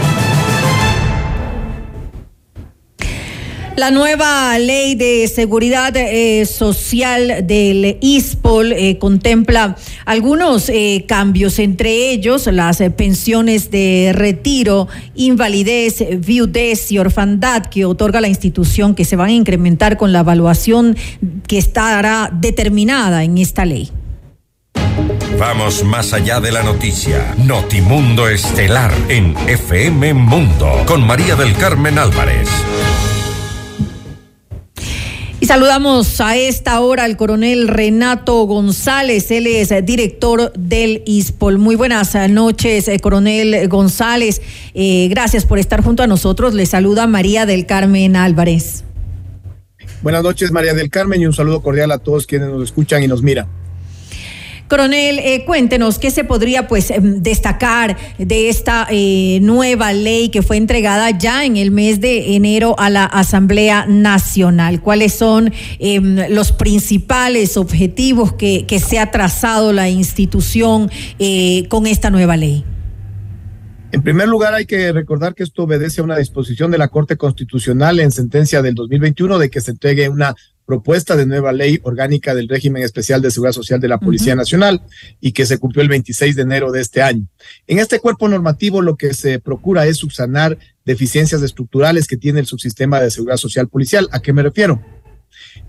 La nueva ley de seguridad eh, social del ISPOL eh, contempla algunos eh, cambios, entre ellos las pensiones de retiro, invalidez, viudez y orfandad que otorga la institución que se van a incrementar con la evaluación que estará determinada en esta ley. Vamos más allá de la noticia. Notimundo Estelar en FM Mundo con María del Carmen Álvarez. Saludamos a esta hora al coronel Renato González, él es director del ISPOL. Muy buenas noches, eh, coronel González. Eh, gracias por estar junto a nosotros. Le saluda María del Carmen Álvarez. Buenas noches, María del Carmen, y un saludo cordial a todos quienes nos escuchan y nos miran. Coronel, eh, cuéntenos qué se podría pues em, destacar de esta eh, nueva ley que fue entregada ya en el mes de enero a la Asamblea Nacional. ¿Cuáles son em, los principales objetivos que, se ha trazado la institución eh, con esta nueva ley? En primer lugar, hay que recordar que esto obedece a una disposición de la Corte Constitucional en sentencia del 2021 de que se entregue una propuesta de nueva ley orgánica del régimen especial de seguridad social de la Policía uh -huh. Nacional y que se cumplió el 26 de enero de este año. En este cuerpo normativo lo que se procura es subsanar deficiencias estructurales que tiene el subsistema de seguridad social policial. ¿A qué me refiero?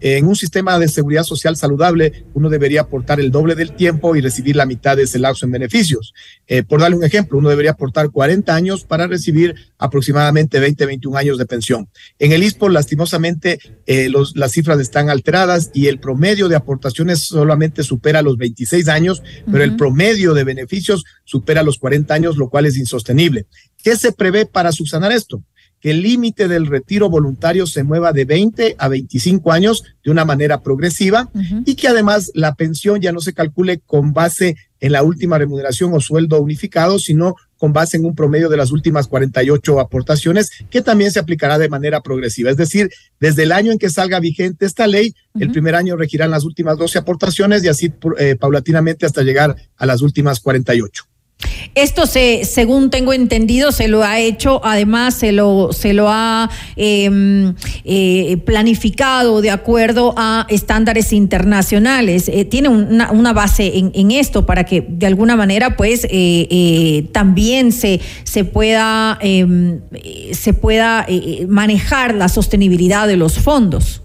En un sistema de seguridad social saludable, uno debería aportar el doble del tiempo y recibir la mitad de ese lapso en beneficios. Eh, por darle un ejemplo, uno debería aportar 40 años para recibir aproximadamente 20, 21 años de pensión. En el ISPO, lastimosamente, eh, los, las cifras están alteradas y el promedio de aportaciones solamente supera los 26 años, pero uh -huh. el promedio de beneficios supera los 40 años, lo cual es insostenible. ¿Qué se prevé para subsanar esto? Que el límite del retiro voluntario se mueva de 20 a 25 años de una manera progresiva uh -huh. y que además la pensión ya no se calcule con base en la última remuneración o sueldo unificado, sino con base en un promedio de las últimas 48 aportaciones, que también se aplicará de manera progresiva. Es decir, desde el año en que salga vigente esta ley, uh -huh. el primer año regirán las últimas 12 aportaciones y así eh, paulatinamente hasta llegar a las últimas 48. Esto se, según tengo entendido, se lo ha hecho, además se lo, se lo ha eh, eh, planificado de acuerdo a estándares internacionales. Eh, tiene una, una base en, en, esto para que de alguna manera, pues, eh, también se, se pueda, em, se pueda manejar la sostenibilidad de los fondos.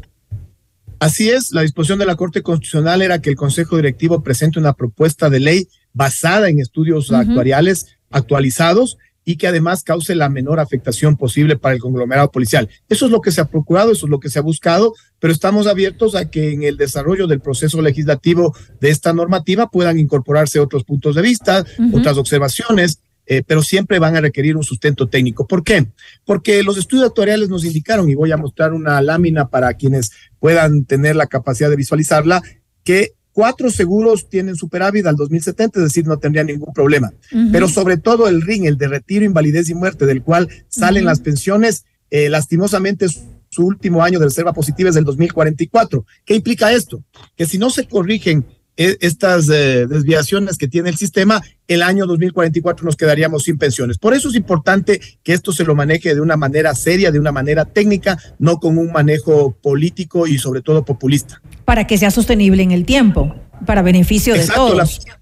Así es, la disposición de la Corte Constitucional era que el Consejo Directivo presente una propuesta de ley basada en estudios uh -huh. actuariales actualizados y que además cause la menor afectación posible para el conglomerado policial. Eso es lo que se ha procurado, eso es lo que se ha buscado, pero estamos abiertos a que en el desarrollo del proceso legislativo de esta normativa puedan incorporarse otros puntos de vista, uh -huh. otras observaciones, eh, pero siempre van a requerir un sustento técnico. ¿Por qué? Porque los estudios actuariales nos indicaron, y voy a mostrar una lámina para quienes puedan tener la capacidad de visualizarla, que cuatro seguros tienen superávit al 2070, es decir, no tendrían ningún problema. Pero sobre todo el RIN, el de retiro, invalidez y muerte, del cual salen las pensiones, eh, lastimosamente su último año de reserva positiva es del 2044. ¿Qué implica esto? Que si no se corrigen estas eh, desviaciones que tiene el sistema, el año 2044 nos quedaríamos sin pensiones. Por eso es importante que esto se lo maneje de una manera seria, de una manera técnica, no con un manejo político y sobre todo populista. Para que sea sostenible en el tiempo, para beneficio de todos. La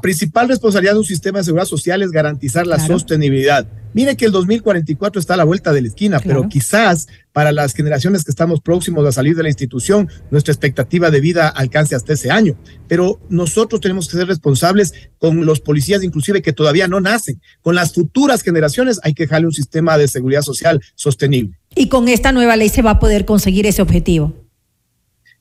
principal responsabilidad de un sistema de seguridad social es garantizar la sostenibilidad. Mire que el 2044 está a la vuelta de la esquina, pero quizás para las generaciones que estamos próximos a salir de la institución, nuestra expectativa de vida alcance hasta ese año. Pero nosotros tenemos que ser responsables con los policías, inclusive que todavía no nacen. Con las futuras generaciones hay que dejarle un sistema de seguridad social sostenible. Y con esta nueva ley se va a poder conseguir ese objetivo.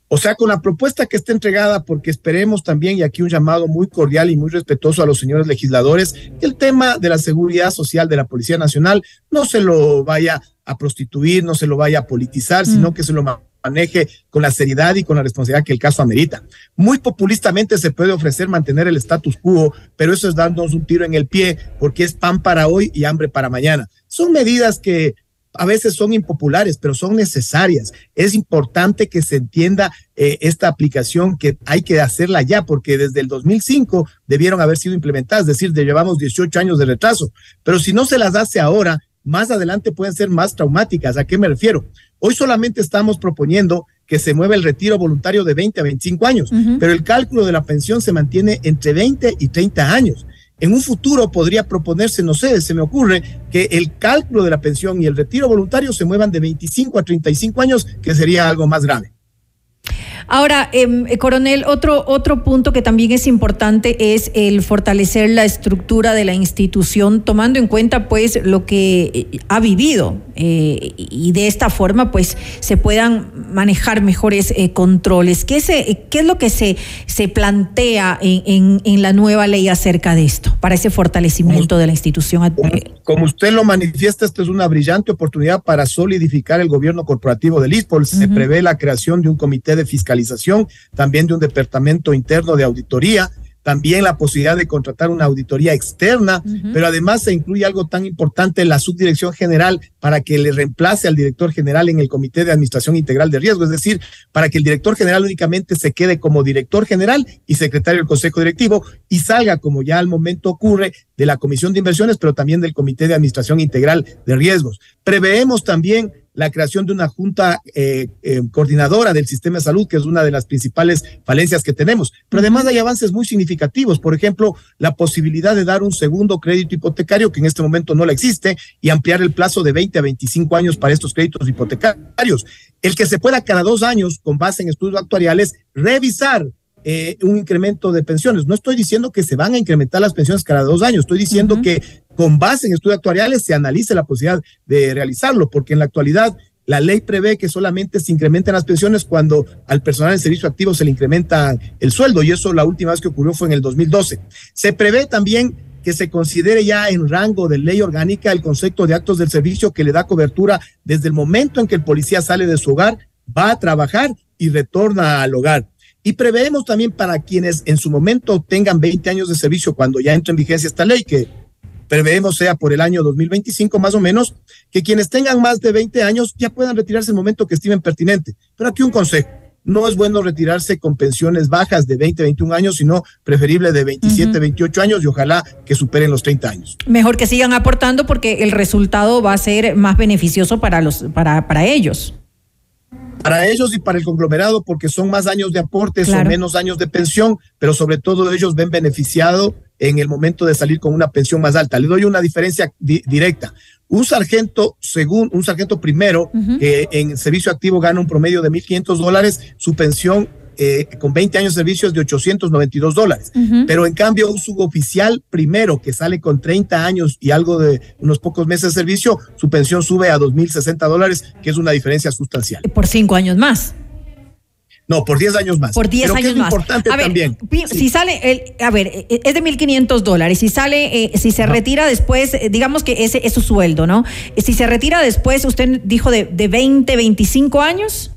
O sea, con la propuesta que está entregada, porque esperemos también, y aquí un llamado muy cordial y muy respetuoso a los señores legisladores, que el tema de la seguridad social de la Policía Nacional no se lo vaya a prostituir, no se lo vaya a politizar, sino mm. que se lo maneje con la seriedad y con la responsabilidad que el caso amerita. Muy populistamente se puede ofrecer mantener el status quo, pero eso es darnos un tiro en el pie, porque es pan para hoy y hambre para mañana. Son medidas que a veces son impopulares, pero son necesarias. Es importante que se entienda eh, esta aplicación que hay que hacerla ya, porque desde el 2005 debieron haber sido implementadas, es decir, llevamos 18 años de retraso. Pero si no se las hace ahora, más adelante pueden ser más traumáticas. ¿A qué me refiero? Hoy solamente estamos proponiendo que se mueva el retiro voluntario de 20 a 25 años, pero el cálculo de la pensión se mantiene entre 20 y 30 años. En un futuro podría proponerse, no sé, se me ocurre, que el cálculo de la pensión y el retiro voluntario se muevan de 25 a 35 años, que sería algo más grave. Ahora, em, eh, coronel, otro, otro punto que también es importante es el fortalecer la estructura de la institución, tomando en cuenta pues lo que eh, ha vivido eh, y de esta forma pues se puedan manejar mejores controles. ¿Qué, se, ¿Qué es lo que se, se plantea en, en, la nueva ley acerca de esto, para ese fortalecimiento de la institución? Como, usted lo manifiesta, esto es una brillante oportunidad para solidificar el gobierno corporativo del ISPOL. Se prevé la creación de un comité de fiscalización también de un departamento interno de auditoría, también la posibilidad de contratar una auditoría externa, pero además se incluye algo tan importante, la subdirección general, para que le reemplace al director general en el Comité de Administración Integral de Riesgo, es decir, para que el director general únicamente se quede como director general y secretario del Consejo Directivo y salga, como ya al momento ocurre, de la Comisión de Inversiones, pero también del Comité de Administración Integral de Riesgos. Preveemos también la creación de una junta eh, eh, coordinadora del sistema de salud, que es una de las principales falencias que tenemos. Pero además hay avances muy significativos, por ejemplo, la posibilidad de dar un segundo crédito hipotecario, que en este momento no la existe, y ampliar el plazo de 20 a 25 años para estos créditos hipotecarios. El que se pueda cada dos años, con base en estudios actuariales, revisar eh, un incremento de pensiones. No estoy diciendo que se van a incrementar las pensiones cada dos años, estoy diciendo que con base en estudios actuariales se analice la posibilidad de realizarlo, porque en la actualidad la ley prevé que solamente se incrementen las pensiones cuando al personal en servicio activo se le incrementa el sueldo, y eso la última vez que ocurrió fue en el 2012. Se prevé también que se considere ya en rango de ley orgánica el concepto de actos del servicio que le da cobertura desde el momento en que el policía sale de su hogar, va a trabajar y retorna al hogar. Y preveemos también para quienes en su momento tengan 20 años de servicio cuando ya entre en vigencia esta ley, que preveemos sea por el año 2025 más o menos, que quienes tengan más de 20 años ya puedan retirarse en el momento que estimen pertinente. Pero aquí un consejo. No es bueno retirarse con pensiones bajas de 20, 21 años, sino preferible de 27, 28 años y ojalá que superen los 30 años. Mejor que sigan aportando porque el resultado va a ser más beneficioso para, los, para, para ellos para ellos y para el conglomerado porque son más años de aportes o menos años de pensión, pero sobre todo ellos ven beneficiado en el momento de salir con una pensión más alta. Le doy una diferencia directa. Un sargento, según un sargento primero, que en servicio activo gana un promedio de 1.500 dólares, su pensión eh, con 20 años de servicio es de 892 dólares. Pero en cambio, un suboficial primero que sale con 30 años y algo de unos pocos meses de servicio, su pensión sube a 2.060 dólares, que es una diferencia sustancial. Por cinco años más. No, por 10 años más. Por 10 Pero años es más. importante a ver, también. Si sale, el, a ver, eh, es de 1.500 dólares. Si sale, eh, si se retira después, digamos que ese es su sueldo, ¿no? Si se retira después, usted dijo de, de 20, 25 años.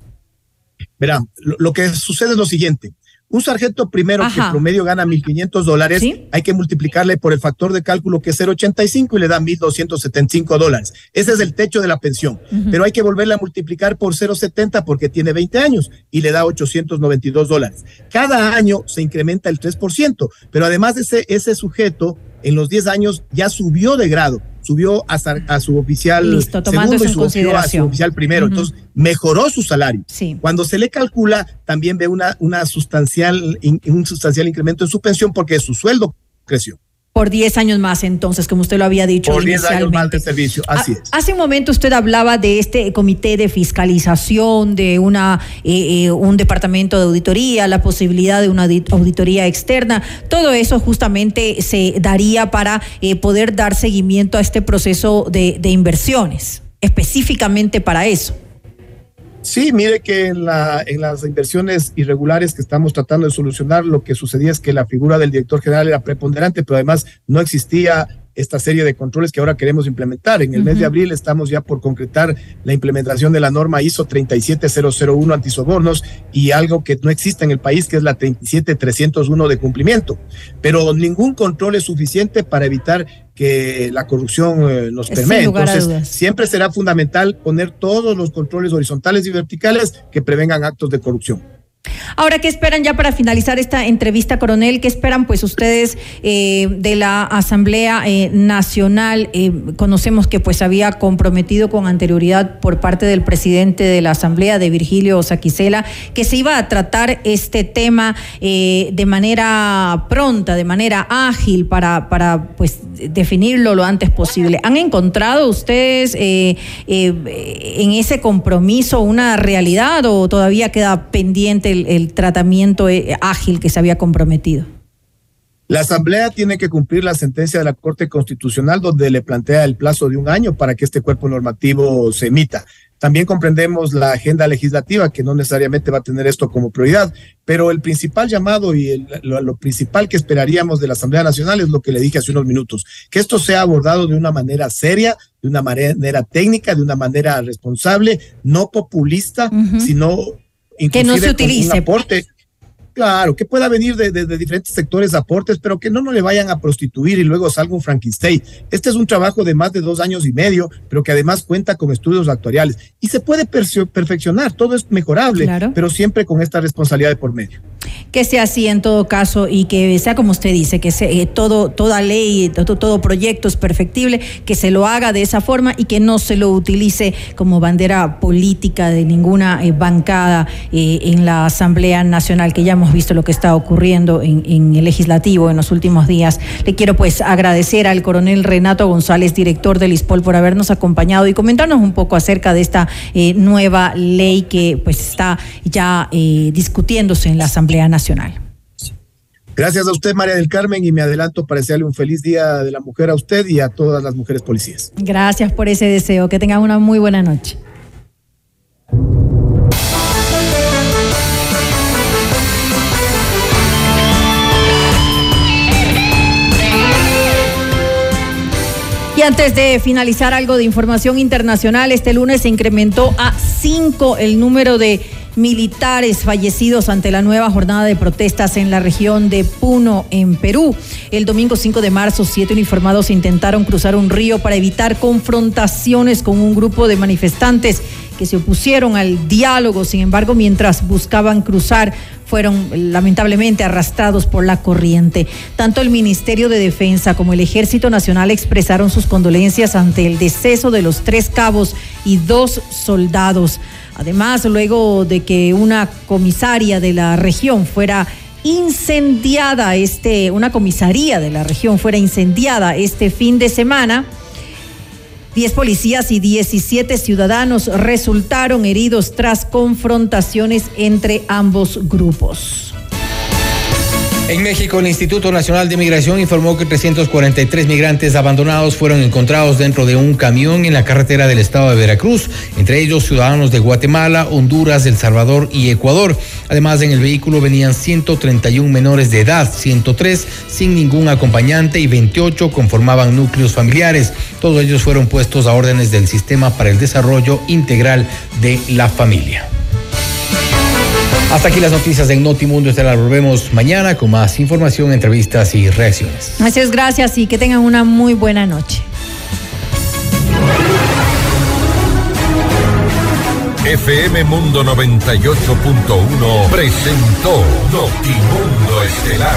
Verá, lo, lo que sucede es lo siguiente. Un sargento primero que Ajá. promedio gana 1.500 dólares, hay que multiplicarle por el factor de cálculo que es 0.85 y le da 1.275 dólares. Ese es el techo de la pensión. Pero hay que volverla a multiplicar por 0.70 porque tiene 20 años y le da 892 dólares. Cada año se incrementa el 3%, pero además ese, ese sujeto en los 10 años ya subió de grado, subió a, sa- a su oficial Listo, segundo y subió a su oficial primero. Entonces, mejoró su salario. Cuando se le calcula, también ve una, una sustancial, un sustancial incremento en su pensión porque su sueldo creció. Por 10 años más, entonces, como usted lo había dicho Por 10 años más de servicio. Así es. Hace un momento usted hablaba de este comité de fiscalización, de una eh, eh, un departamento de auditoría, la posibilidad de una audi- auditoría externa. Todo eso justamente se daría para eh, poder dar seguimiento a este proceso de, de inversiones, específicamente para eso. Sí, mire que en, la, en las inversiones irregulares que estamos tratando de solucionar, lo que sucedía es que la figura del director general era preponderante, pero además no existía esta serie de controles que ahora queremos implementar. En el mes de abril estamos ya por concretar la implementación de la norma ISO 37001 antisobornos y algo que no existe en el país, que es la 37301 de cumplimiento. Pero ningún control es suficiente para evitar que la corrupción eh, nos a Entonces, siempre será fundamental poner todos los controles horizontales y verticales que prevengan actos de corrupción. Ahora, ¿qué esperan ya para finalizar esta entrevista, coronel? ¿Qué esperan pues ustedes eh, de la Asamblea eh, Nacional? Eh, conocemos que pues había comprometido con anterioridad por parte del presidente de la Asamblea, de Virgilio Saquicela, que se iba a tratar este tema de manera pronta, de manera ágil para, pues definirlo lo antes posible. ¿Han encontrado ustedes en ese compromiso una realidad o todavía queda pendiente el, el tratamiento eh, ágil que se había comprometido? La Asamblea tiene que cumplir la sentencia de la Corte Constitucional donde le plantea el plazo de un año para que este cuerpo normativo se emita. También comprendemos la agenda legislativa que no necesariamente va a tener esto como prioridad, pero el principal llamado y el- lo, lo principal que esperaríamos de la Asamblea Nacional es lo que le dije hace unos minutos, que esto sea abordado de una manera seria, de una manera técnica, de una manera responsable, no populista, sino Que no se utilice. un aporte Claro, que pueda venir de, de- de diferentes sectores aportes, pero que no nos le vayan a prostituir y luego salga un Frankenstein. Este es un trabajo de más de dos años y medio, pero que además cuenta con estudios actuariales. Y se puede perfeccionar, todo es mejorable, Claro. pero siempre con esta responsabilidad de por medio. Que sea así en todo caso y que sea como usted dice, que se- eh, todo, toda ley, todo, todo proyecto es perfectible, que se lo haga de esa forma y que no se lo utilice como bandera política de ninguna eh, bancada eh, en la Asamblea Nacional, que ya hemos visto lo que está ocurriendo en, en el legislativo en los últimos días. Le quiero pues agradecer al coronel Renato González, director del ISPOL, por habernos acompañado y comentarnos un poco acerca de esta eh, nueva ley que pues está ya eh, discutiéndose en la Asamblea Nacional. Gracias a usted, María del Carmen, y me adelanto para desearle un feliz Día de la Mujer a usted y a todas las mujeres policías. Gracias por ese deseo. Que tengan una muy buena noche. Antes de finalizar algo de información internacional, este lunes se incrementó a cinco el número de militares fallecidos ante la nueva jornada de protestas en la región de Puno, en Perú. El domingo 5 de marzo, siete uniformados intentaron cruzar un río para evitar confrontaciones con un grupo de manifestantes que se opusieron al diálogo. Sin embargo, mientras buscaban cruzar, fueron lamentablemente arrastrados por la corriente. Tanto el Ministerio de Defensa como el Ejército Nacional expresaron sus condolencias ante el deceso de los tres cabos y dos soldados. Además, luego de que una comisaria de la región fuera incendiada, este, una comisaría de la región fuera incendiada este fin de semana, 10 policías y 17 ciudadanos resultaron heridos tras confrontaciones entre ambos grupos. En México, el Instituto Nacional de Migración informó que 343 migrantes abandonados fueron encontrados dentro de un camión en la carretera del estado de Veracruz, entre ellos ciudadanos de Guatemala, Honduras, El Salvador y Ecuador. Además, en el vehículo venían 131 menores de edad, 103 sin ningún acompañante y 28 conformaban núcleos familiares. Todos ellos fueron puestos a órdenes del Sistema para el Desarrollo Integral de la Familia. Hasta aquí las noticias en Notimundo. Estelar. Volvemos mañana con más información, entrevistas y reacciones. Muchas gracias y que tengan una muy buena noche. FM Mundo 98.1 presentó Notimundo Estelar.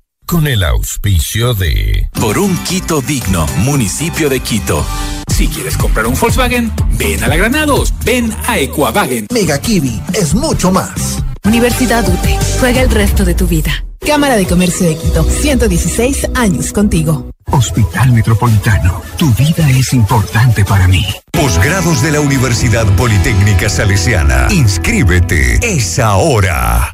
con el auspicio de... Por un Quito digno, municipio de Quito. Si quieres comprar un Volkswagen, ven a la Granados, ven a Equavagen. Mega Kiwi es mucho más. Universidad UTE, juega el resto de tu vida. Cámara de Comercio de Quito, 116 años contigo. Hospital Metropolitano, tu vida es importante para mí. Posgrados de la Universidad Politécnica Salesiana. Inscríbete. Es ahora.